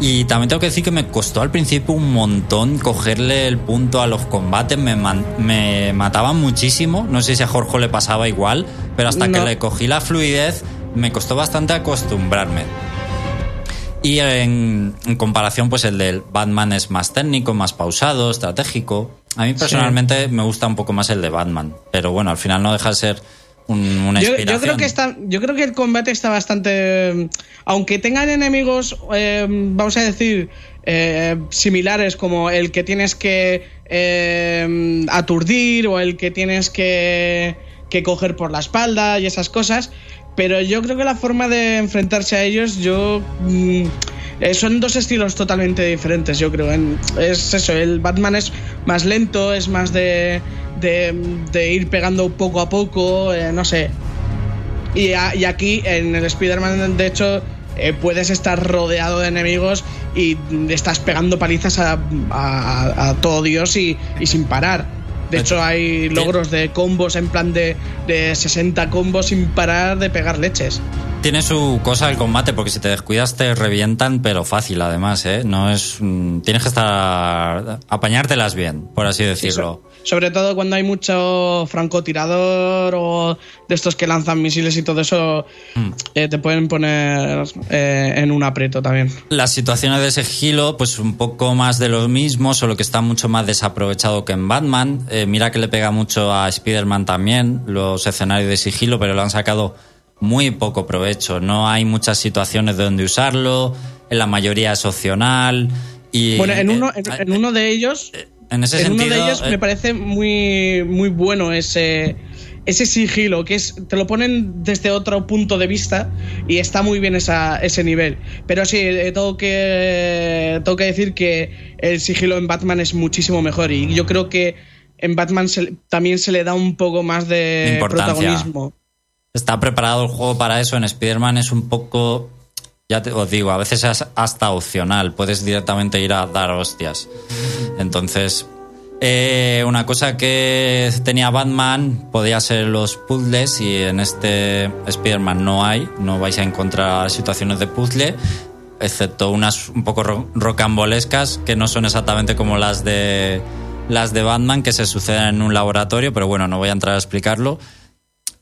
Y también tengo que decir que me costó al principio un montón cogerle el punto a los combates, me, me mataban muchísimo, no sé si a Jorge le pasaba igual, pero hasta que le cogí la fluidez me costó bastante acostumbrarme. Y en, en comparación, pues el del Batman es más técnico, más pausado, estratégico. A mí personalmente me gusta un poco más el de Batman, pero bueno, al final no deja de ser un- una yo creo que está, yo creo que el combate está bastante, aunque tengan enemigos, eh, vamos a decir, eh, similares como el que tienes que eh, aturdir o el que tienes que, que coger por la espalda y esas cosas, pero yo creo que la forma de enfrentarse a ellos, yo mm, eh, son dos estilos totalmente diferentes, yo creo. Es eso, el Batman es más lento, es más de, de, ir pegando poco a poco, eh, no sé. Y, a- y aquí en el Spider-Man, de hecho, eh, puedes estar rodeado de enemigos y estás pegando palizas a, a- a todo Dios y sin parar. De hecho, hay logros de combos en plan de, de 60 combos sin parar de pegar leches. Tiene su cosa el combate, porque si te descuidas te revientan, pero fácil además, ¿eh? No es... mm, Tienes que estar... apañártelas bien, por así decirlo. Sobre todo cuando hay mucho francotirador o de estos que lanzan misiles y todo eso, Hmm. eh, te pueden poner eh, en un aprieto también. Las situaciones de sigilo, pues un poco más de lo mismo, solo que está mucho más desaprovechado que en Batman. Eh, mira que le pega mucho a Spider-Man también, los escenarios de sigilo, pero lo han sacado muy poco provecho. No hay muchas situaciones donde usarlo, en la mayoría es opcional. Y, Bueno, en uno, eh, en, en uno de ellos, en ese en uno sentido, de ellos eh, me parece muy, muy bueno ese, ese sigilo, que es te lo ponen desde otro punto de vista y está muy bien esa, ese nivel. Pero sí, eh, tengo que, tengo que decir que el sigilo en Batman es muchísimo mejor y yo creo que en Batman se- también se le da un poco más de protagonismo. Está preparado el juego para eso. En Spider-Man es un poco. Ya te os digo, a veces es hasta opcional. Puedes directamente ir a dar hostias. Entonces, eh, una cosa que tenía Batman podía ser los puzzles y en este Spider-Man no hay. No vais a encontrar situaciones de puzzle, excepto unas un poco ro- rocambolescas que no son exactamente como las de las de Batman que se suceden en un laboratorio, pero bueno, no voy a entrar a explicarlo.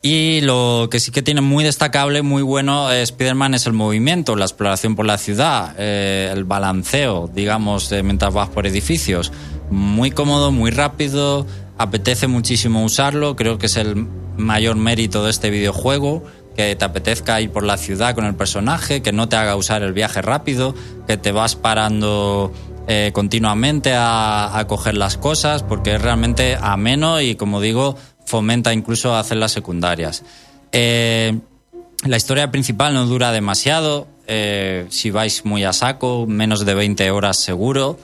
Y lo que sí que tiene muy destacable, muy bueno eh, Spider-Man es el movimiento, la exploración por la ciudad, eh, el balanceo, digamos, mientras vas por edificios. Muy cómodo, muy rápido, apetece muchísimo usarlo, creo que es el mayor mérito de este videojuego, que te apetezca ir por la ciudad con el personaje, que no te haga usar el viaje rápido, que te vas parando eh, continuamente a, a coger las cosas, porque es realmente ameno y, como digo, fomenta incluso hacer las secundarias. Eh, la historia principal no dura demasiado, eh, si vais muy a saco, menos de 20 horas seguro,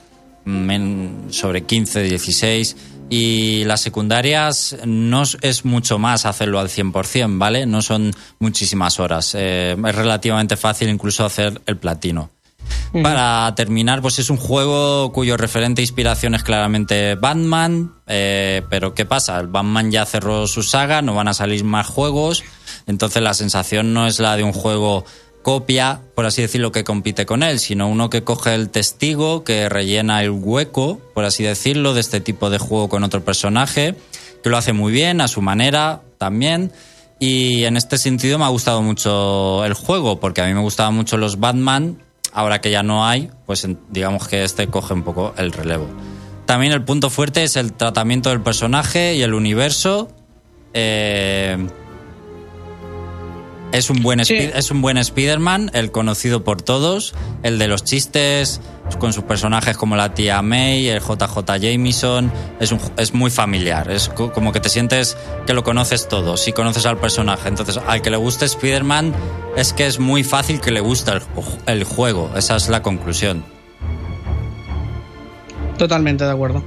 sobre 15, 16. Y las secundarias no es- es mucho más hacerlo al 100%, ¿vale? No son muchísimas horas. Eh, es relativamente fácil incluso hacer el platino. Para terminar, pues es un juego cuyo referente e inspiración es claramente Batman, eh, pero ¿qué pasa? El Batman ya cerró su saga, no van a salir más juegos, entonces la sensación no es la de un juego copia, por así decirlo, que compite con él, sino uno que coge el testigo, que rellena el hueco, por así decirlo, de este tipo de juego con otro personaje, que lo hace muy bien, a su manera también. Y en este sentido me ha gustado mucho el juego, porque a mí me gustaban mucho los Batman, ahora que ya no hay, pues digamos que este coge un poco el relevo. También el punto fuerte es el tratamiento del personaje y el universo. Eh, es un buen Sí. Es un buen Spider-Man, el conocido por todos, el de los chistes, con sus personajes como la tía May, el JJ Jameson, es, un, es muy familiar, es co- como que te sientes que lo conoces todo, si conoces al personaje. Entonces, al que le guste Spider-Man, es que es muy fácil que le guste el, el juego, esa es la conclusión. Totalmente de acuerdo.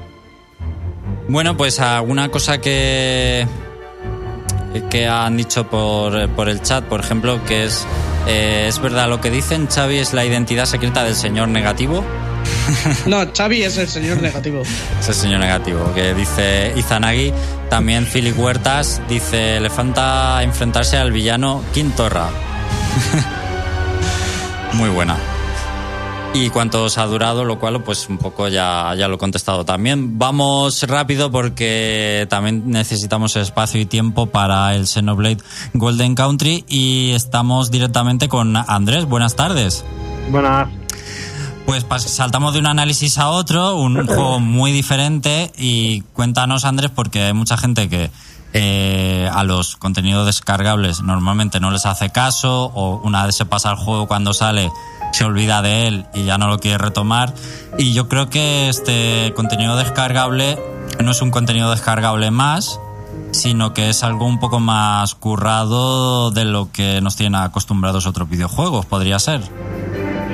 Bueno, pues alguna cosa que que han dicho por, por el chat, por ejemplo, que es eh, es verdad lo que dicen, Xavi es la identidad secreta del señor negativo. <laughs> No, Xavi es el señor negativo. Es el señor negativo, que dice Izanagi. También Philip Huertas dice, le falta enfrentarse al villano Quintorra. <laughs> Muy buena. Y cuánto os ha durado, lo cual pues un poco ya, ya lo he contestado también. Vamos rápido porque también necesitamos espacio y tiempo para el Xenoblade Golden Country y estamos directamente con Andrés. Buenas tardes. Buenas. Pues saltamos de un análisis a otro, un <coughs> juego muy diferente y cuéntanos Andrés porque hay mucha gente que eh, a los contenidos descargables normalmente no les hace caso o una vez se pasa el juego cuando sale se olvida de él y ya no lo quiere retomar y yo creo que este contenido descargable no es un contenido descargable más sino que es algo un poco más currado de lo que nos tienen acostumbrados otros videojuegos, podría ser.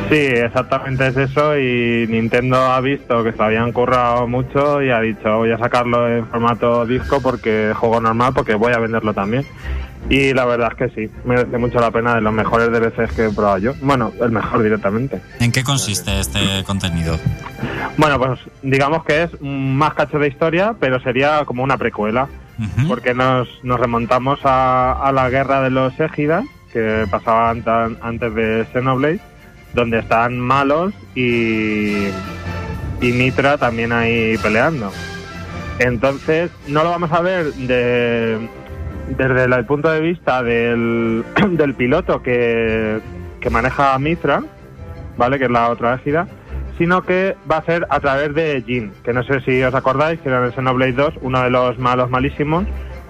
Sí, exactamente es eso y Nintendo ha visto que se habían currado mucho y ha dicho voy a sacarlo en formato disco porque juego normal porque voy a venderlo también. Y la verdad es que sí, merece mucho la pena de los mejores DLCs que he probado yo. Bueno, el mejor directamente. ¿En qué consiste este contenido? Bueno, pues digamos que es más cacho de historia, pero sería como una precuela. Porque nos, nos remontamos a, a la guerra de los Égidas, que pasaba an- antes de Xenoblade, donde están malos y, y Mitra también ahí peleando. Entonces, no lo vamos a ver de, desde el punto de vista del, <clears throat> del piloto que, que maneja a Mitra, ¿vale? Que es la otra égida, sino que va a ser a través de Jin, que no sé si os acordáis, que era en el Xenoblade 2, uno de los malos malísimos,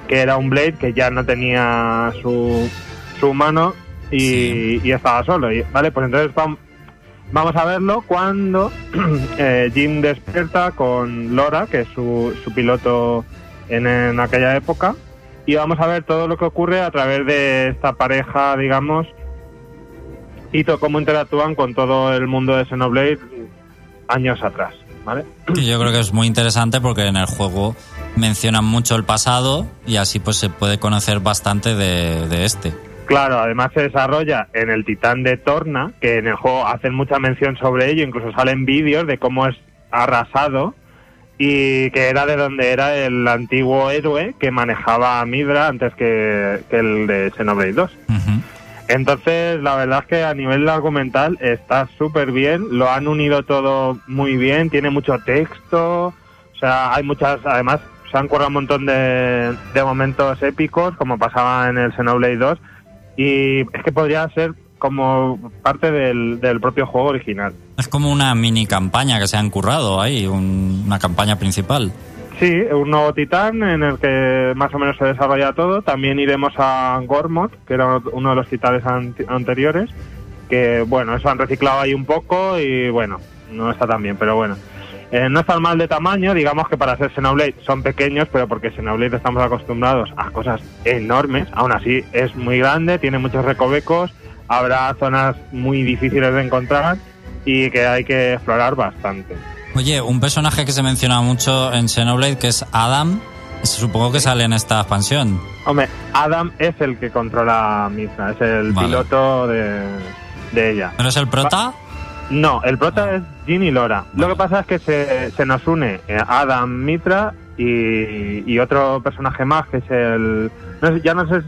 que era un Blade que ya no tenía su, su mano y, Sí. y estaba solo, y- ¿vale? Pues entonces vam- vamos a verlo cuando <clears throat> eh, Jin despierta con Lora, que es su, su piloto en, en aquella época, y vamos a ver todo lo que ocurre a través de esta pareja, digamos, y cómo interactúan con todo el mundo de Xenoblade años atrás, ¿vale? Y yo creo que es muy interesante porque en el juego mencionan mucho el pasado y así pues se puede conocer bastante de, de este. Claro, además se desarrolla en el Titán de Torna, que en el juego hacen mucha mención sobre ello, incluso salen vídeos de cómo es arrasado y que era de donde era el antiguo héroe que manejaba a Midra antes que, que el de Xenoblade 2. Ujú. Entonces, la verdad es que a nivel argumental está súper bien, lo han unido todo muy bien, tiene mucho texto, o sea, hay muchas, además se han currado un montón de, de momentos épicos, como pasaba en el Xenoblade 2, y es que podría ser como parte del, del propio juego original. Es como una mini campaña que se han currado ahí, un- una campaña principal. Sí, un nuevo titán en el que más o menos se desarrolla todo. También iremos a Gormod, que era uno de los titanes ante- anteriores, que bueno, eso han reciclado ahí un poco y bueno, no está tan bien, pero bueno. Eh, no están mal de tamaño, digamos que para ser Xenoblade son pequeños, pero porque Xenoblade estamos acostumbrados a cosas enormes, aún así es muy grande, tiene muchos recovecos, habrá zonas muy difíciles de encontrar y que hay que explorar bastante. Oye, un personaje que se menciona mucho en Xenoblade que es Adam, supongo que sale en esta expansión. Hombre, Adam es el que controla a Mitra, es el Vale. piloto de, de ella. ¿Pero es el prota? No, el prota es Jin y Lora. Lo que pasa es que se, se nos une eh, Adam, Mitra y, y otro personaje más que es el... no sé, ya no sé,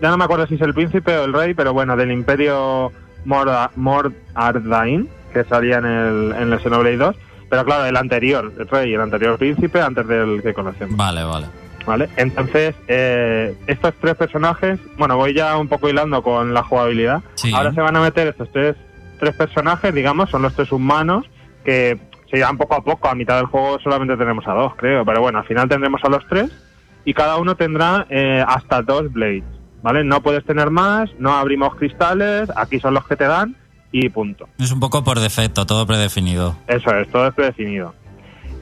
ya no me acuerdo si es el príncipe o el rey, pero bueno, del imperio Morda- Mordardain, que salía en el, en el Xenoblade 2. Pero claro, el anterior, el rey y el anterior príncipe antes del que conocemos. Vale, vale. ¿Vale? Entonces, eh, estos tres personajes, bueno, voy ya un poco hilando con la jugabilidad. Sí. Ahora se van a meter estos tres, tres personajes, digamos, son los tres humanos, que se irán poco a poco. A mitad del juego solamente tenemos a dos, creo. Pero bueno, al final tendremos a los tres y cada uno tendrá eh, hasta dos blades. ¿Vale? No puedes tener más, no abrimos cristales, aquí son los que te dan y punto. Es un poco por defecto, todo predefinido. Eso es, todo es predefinido.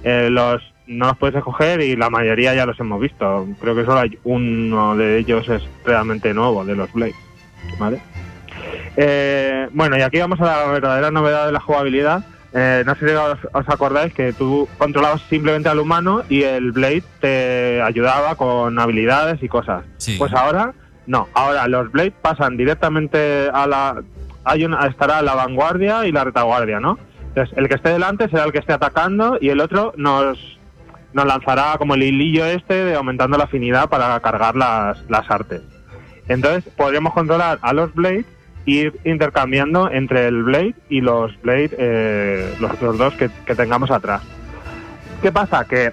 Eh, los no los puedes escoger y la mayoría ya los hemos visto. Creo que solo hay uno de ellos es realmente nuevo, de los Blades. ¿Vale? Eh, bueno, y aquí vamos a la verdadera novedad de la jugabilidad. Eh, no sé si os, os acordáis que tú controlabas simplemente al humano y el Blade te ayudaba con habilidades y cosas. Sí. Pues ahora, no. Ahora los Blade pasan directamente a la. Hay una, estará la vanguardia y la retaguardia, ¿no? Entonces, el que esté delante será el que esté atacando y el otro nos, nos lanzará como el hilillo este de aumentando la afinidad para cargar las, las artes. Entonces, podríamos controlar a los Blade e ir intercambiando entre el Blade y los Blade, eh, los dos que, que tengamos atrás. ¿Qué pasa? Que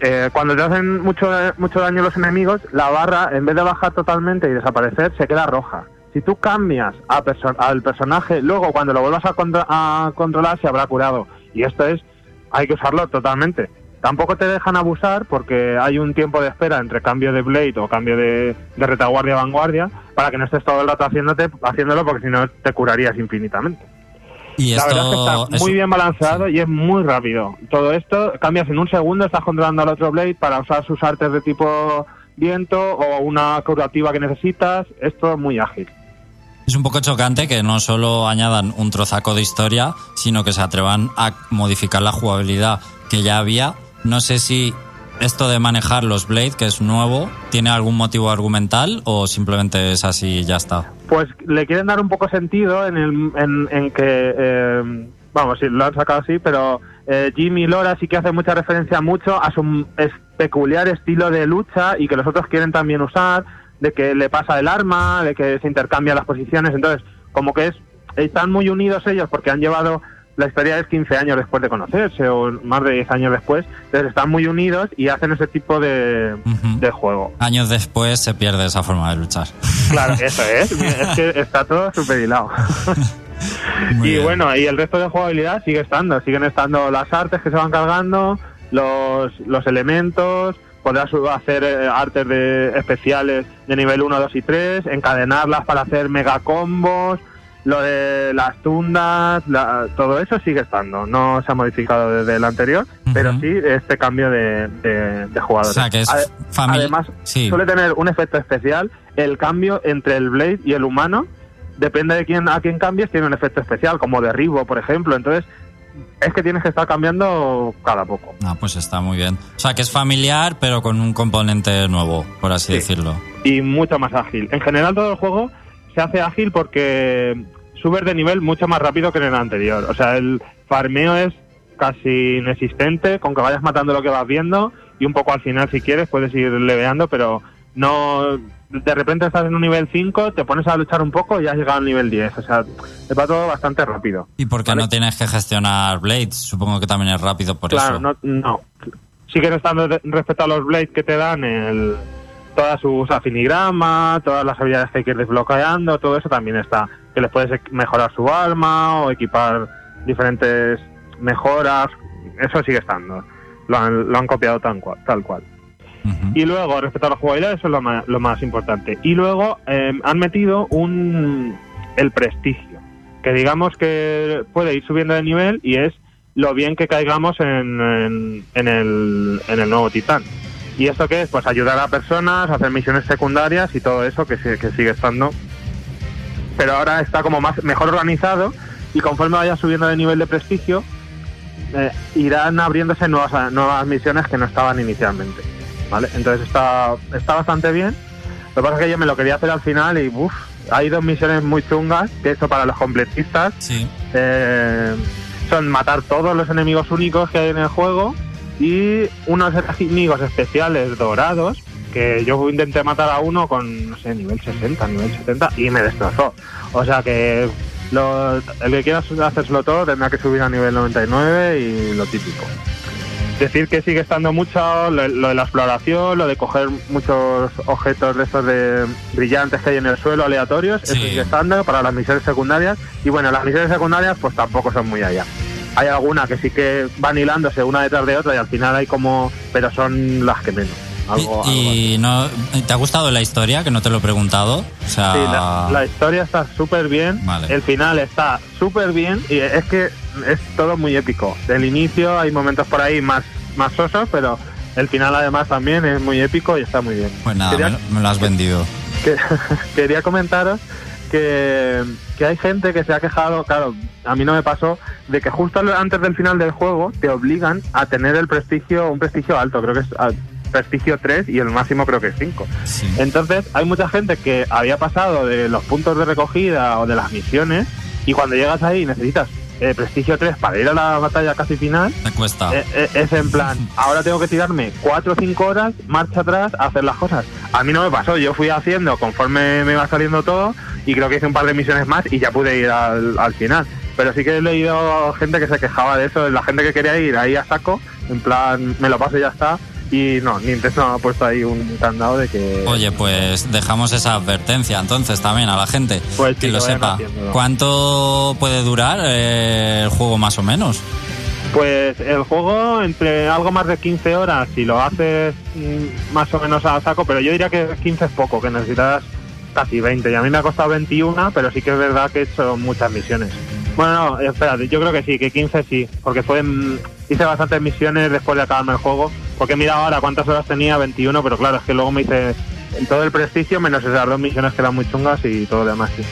eh, cuando te hacen mucho, mucho daño los enemigos, la barra, en vez de bajar totalmente y desaparecer, se queda roja. Si tú cambias a perso- al personaje, luego cuando lo vuelvas a, controlar se habrá curado. Y esto es, hay que usarlo totalmente. Tampoco te dejan abusar porque hay un tiempo de espera entre cambio de Blade o cambio de, de retaguardia a vanguardia para que no estés todo el rato haciéndote, haciéndolo porque si no te curarías infinitamente. Y La verdad es que está es- muy bien balanceado y es muy rápido. Todo esto cambias en un segundo, estás controlando al otro Blade para usar sus artes de tipo viento o una curativa que necesitas. Esto es muy ágil. Es un poco chocante que no solo añadan un trozaco de historia, sino que se atrevan a modificar la jugabilidad que ya había. No sé si esto de manejar los Blade, que es nuevo, tiene algún motivo argumental o simplemente es así y ya está. Pues le quieren dar un poco sentido en, el, en, que, eh, vamos, sí, lo han sacado así, pero eh, Jimmy Lora sí que hace mucha referencia mucho a su peculiar estilo de lucha y que los otros quieren también usar, de que le pasa el arma, de que se intercambian las posiciones, entonces como que es están muy unidos ellos porque han llevado la historia es 15 años después de conocerse o más de 10 años después, entonces están muy unidos y hacen ese tipo de, juego. Años después se pierde esa forma de luchar. Claro, eso es. <laughs> Es que está todo súper hilado. <laughs> Muy y bien. bueno, y el resto de jugabilidad sigue estando. Siguen estando las artes que se van cargando, los, los elementos, podrás hacer eh, artes de, especiales de nivel 1, 2 y 3, encadenarlas para hacer mega combos, lo de las tundas, la- todo eso sigue estando. No se ha modificado desde el anterior, pero sí este cambio de, de, de O jugadores. sea, que es Ade- familia. Además, sí. suele tener un efecto especial. El cambio entre el Blade y el humano, depende de quién a quién cambies, tiene un efecto especial, como derribo, por ejemplo. Entonces, es que tienes que estar cambiando cada poco. Ah, pues está muy bien. O sea, que es familiar, pero con un componente nuevo, por así Sí. decirlo. Y mucho más ágil. En general, todo el juego se hace ágil porque subes de nivel mucho más rápido que en el anterior. O sea, el farmeo es casi inexistente, con que vayas matando lo que vas viendo y un poco al final, si quieres, puedes ir leveando, pero no. De repente estás en un nivel 5, te pones a luchar un poco y has llegado al nivel 10. O sea, te va todo bastante rápido. ¿Y por qué Vale. no tienes que gestionar Blades? Supongo que también es rápido por claro, eso. no, no. Siguen estando respecto a los blades que te dan el todas sus afinigramas, todas las habilidades que hay que ir desbloqueando, todo eso también está. Que les puedes mejorar su arma o equipar diferentes mejoras, eso sigue estando. Lo han, lo han copiado tan cual, tal cual. Y luego, respecto a la jugabilidad, eso es lo más, lo más importante. Y luego eh, han metido un el prestigio, que digamos que puede ir subiendo de nivel y es lo bien que caigamos en, en, el, en el nuevo Titán. ¿Y esto qué es? Pues ayudar a personas, hacer misiones secundarias y todo eso que, que sigue estando. Pero ahora está como más mejor organizado y conforme vaya subiendo de nivel de prestigio, eh, irán abriéndose nuevas, nuevas misiones que no estaban inicialmente. ¿Vale? Entonces está, está bastante bien. Lo que pasa es que yo me lo quería hacer al final y uff, hay dos misiones muy chungas, que eso para los completistas Sí. eh, son matar todos los enemigos únicos que hay en el juego y unos enemigos especiales dorados que yo intenté matar a uno con, no sé, nivel 60, nivel 70 y me destrozó. O sea que lo- el que quiera hacérselo todo tendrá que subir a nivel 99 y lo típico. Decir que sigue estando mucho lo, lo de la exploración, lo de coger muchos objetos de estos de brillantes que hay en el suelo aleatorios, eso Sí. sigue estando para las misiones secundarias. Y bueno, las misiones secundarias pues tampoco son muy allá. Hay algunas que sí que van hilándose una detrás de otra y al final hay como... pero son las que menos. Algo, y, no, ¿te ha gustado la historia? Que no te lo he preguntado. O sea, Sí, la, la historia está súper bien, Vale. el final está súper bien y es que es todo muy épico. Del inicio hay momentos por ahí más, más sosos, pero el final además también es muy épico y está muy bien. pues nada, Quería- me, lo- has vendido. que- <laughs> quería comentaros que, que hay gente que se ha quejado, claro, a mí no me pasó, de que justo antes del final del juego te obligan a tener el prestigio, un prestigio alto, creo que es ah, prestigio 3 y el máximo creo que es 5. Sí. Entonces, hay mucha gente que había pasado de los puntos de recogida o de las misiones y cuando llegas ahí necesitas eh, prestigio 3 para ir a la batalla casi final, Te cuesta. eh, eh, es en plan, <laughs> ahora tengo que tirarme 4 o 5 horas, marcha atrás, a hacer las cosas. A mí no me pasó, yo fui haciendo conforme me iba saliendo todo y creo que hice un par de misiones más y ya pude ir al, al final. Pero sí que he leído gente que se quejaba de eso, de la gente que quería ir ahí a saco, en plan, me lo paso y ya está. Y no, Nintendo ha puesto ahí un candado de que... Oye, pues dejamos esa advertencia entonces también a la gente Pues que sí, lo sepa. ¿Cuánto puede durar eh, el juego más o menos? Pues el juego entre algo más de 15 horas si lo haces mm, más o menos a saco, pero yo diría que 15 es poco, que necesitas casi 20. Y a mí me ha costado 21, pero sí que es verdad que he hecho muchas misiones. Bueno, no, espérate, yo creo que sí, que 15 sí, porque fue mm, hice bastantes misiones después de acabarme el juego, porque mira ahora cuántas horas tenía, 21, pero claro, es que luego me hice todo el prestigio menos esas dos misiones que eran muy chungas y todo lo demás, sí.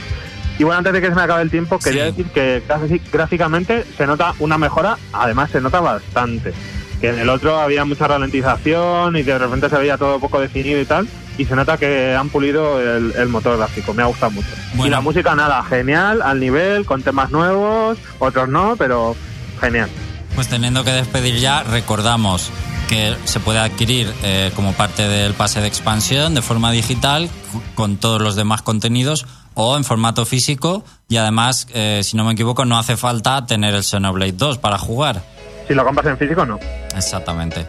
Y bueno, antes de que se me acabe el tiempo, quería decir que gráfic- gráficamente se nota una mejora, además se nota bastante. Que en el otro había mucha ralentización y de repente se veía todo poco definido y tal. Y se nota que han pulido el, el motor gráfico, me ha gustado mucho. Bueno. Y la música nada, genial, al nivel, con temas nuevos, otros no, pero genial. Pues teniendo que despedir ya, recordamos que se puede adquirir eh, como parte del pase de expansión de forma digital con todos los demás contenidos o en formato físico y además, eh, si no me equivoco, no hace falta tener el Xenoblade 2 para jugar. Si lo compras en físico, no. Exactamente.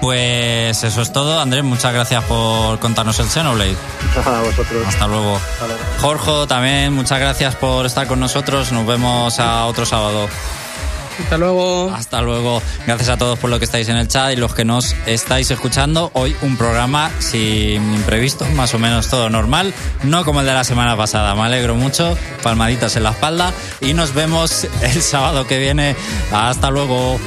Pues eso es todo, Andrés, muchas gracias por contarnos el Xenoblade. <laughs> A vosotros. Hasta luego. Jorge, también muchas gracias por estar con nosotros. Nos vemos a otro sábado. Hasta luego. Hasta luego. Gracias a todos por lo que estáis en el chat y los que nos estáis escuchando. Hoy un programa sin imprevisto, más o menos todo normal, no como el de la semana pasada. Me alegro mucho, palmaditas en la espalda y nos vemos el sábado que viene. Hasta luego.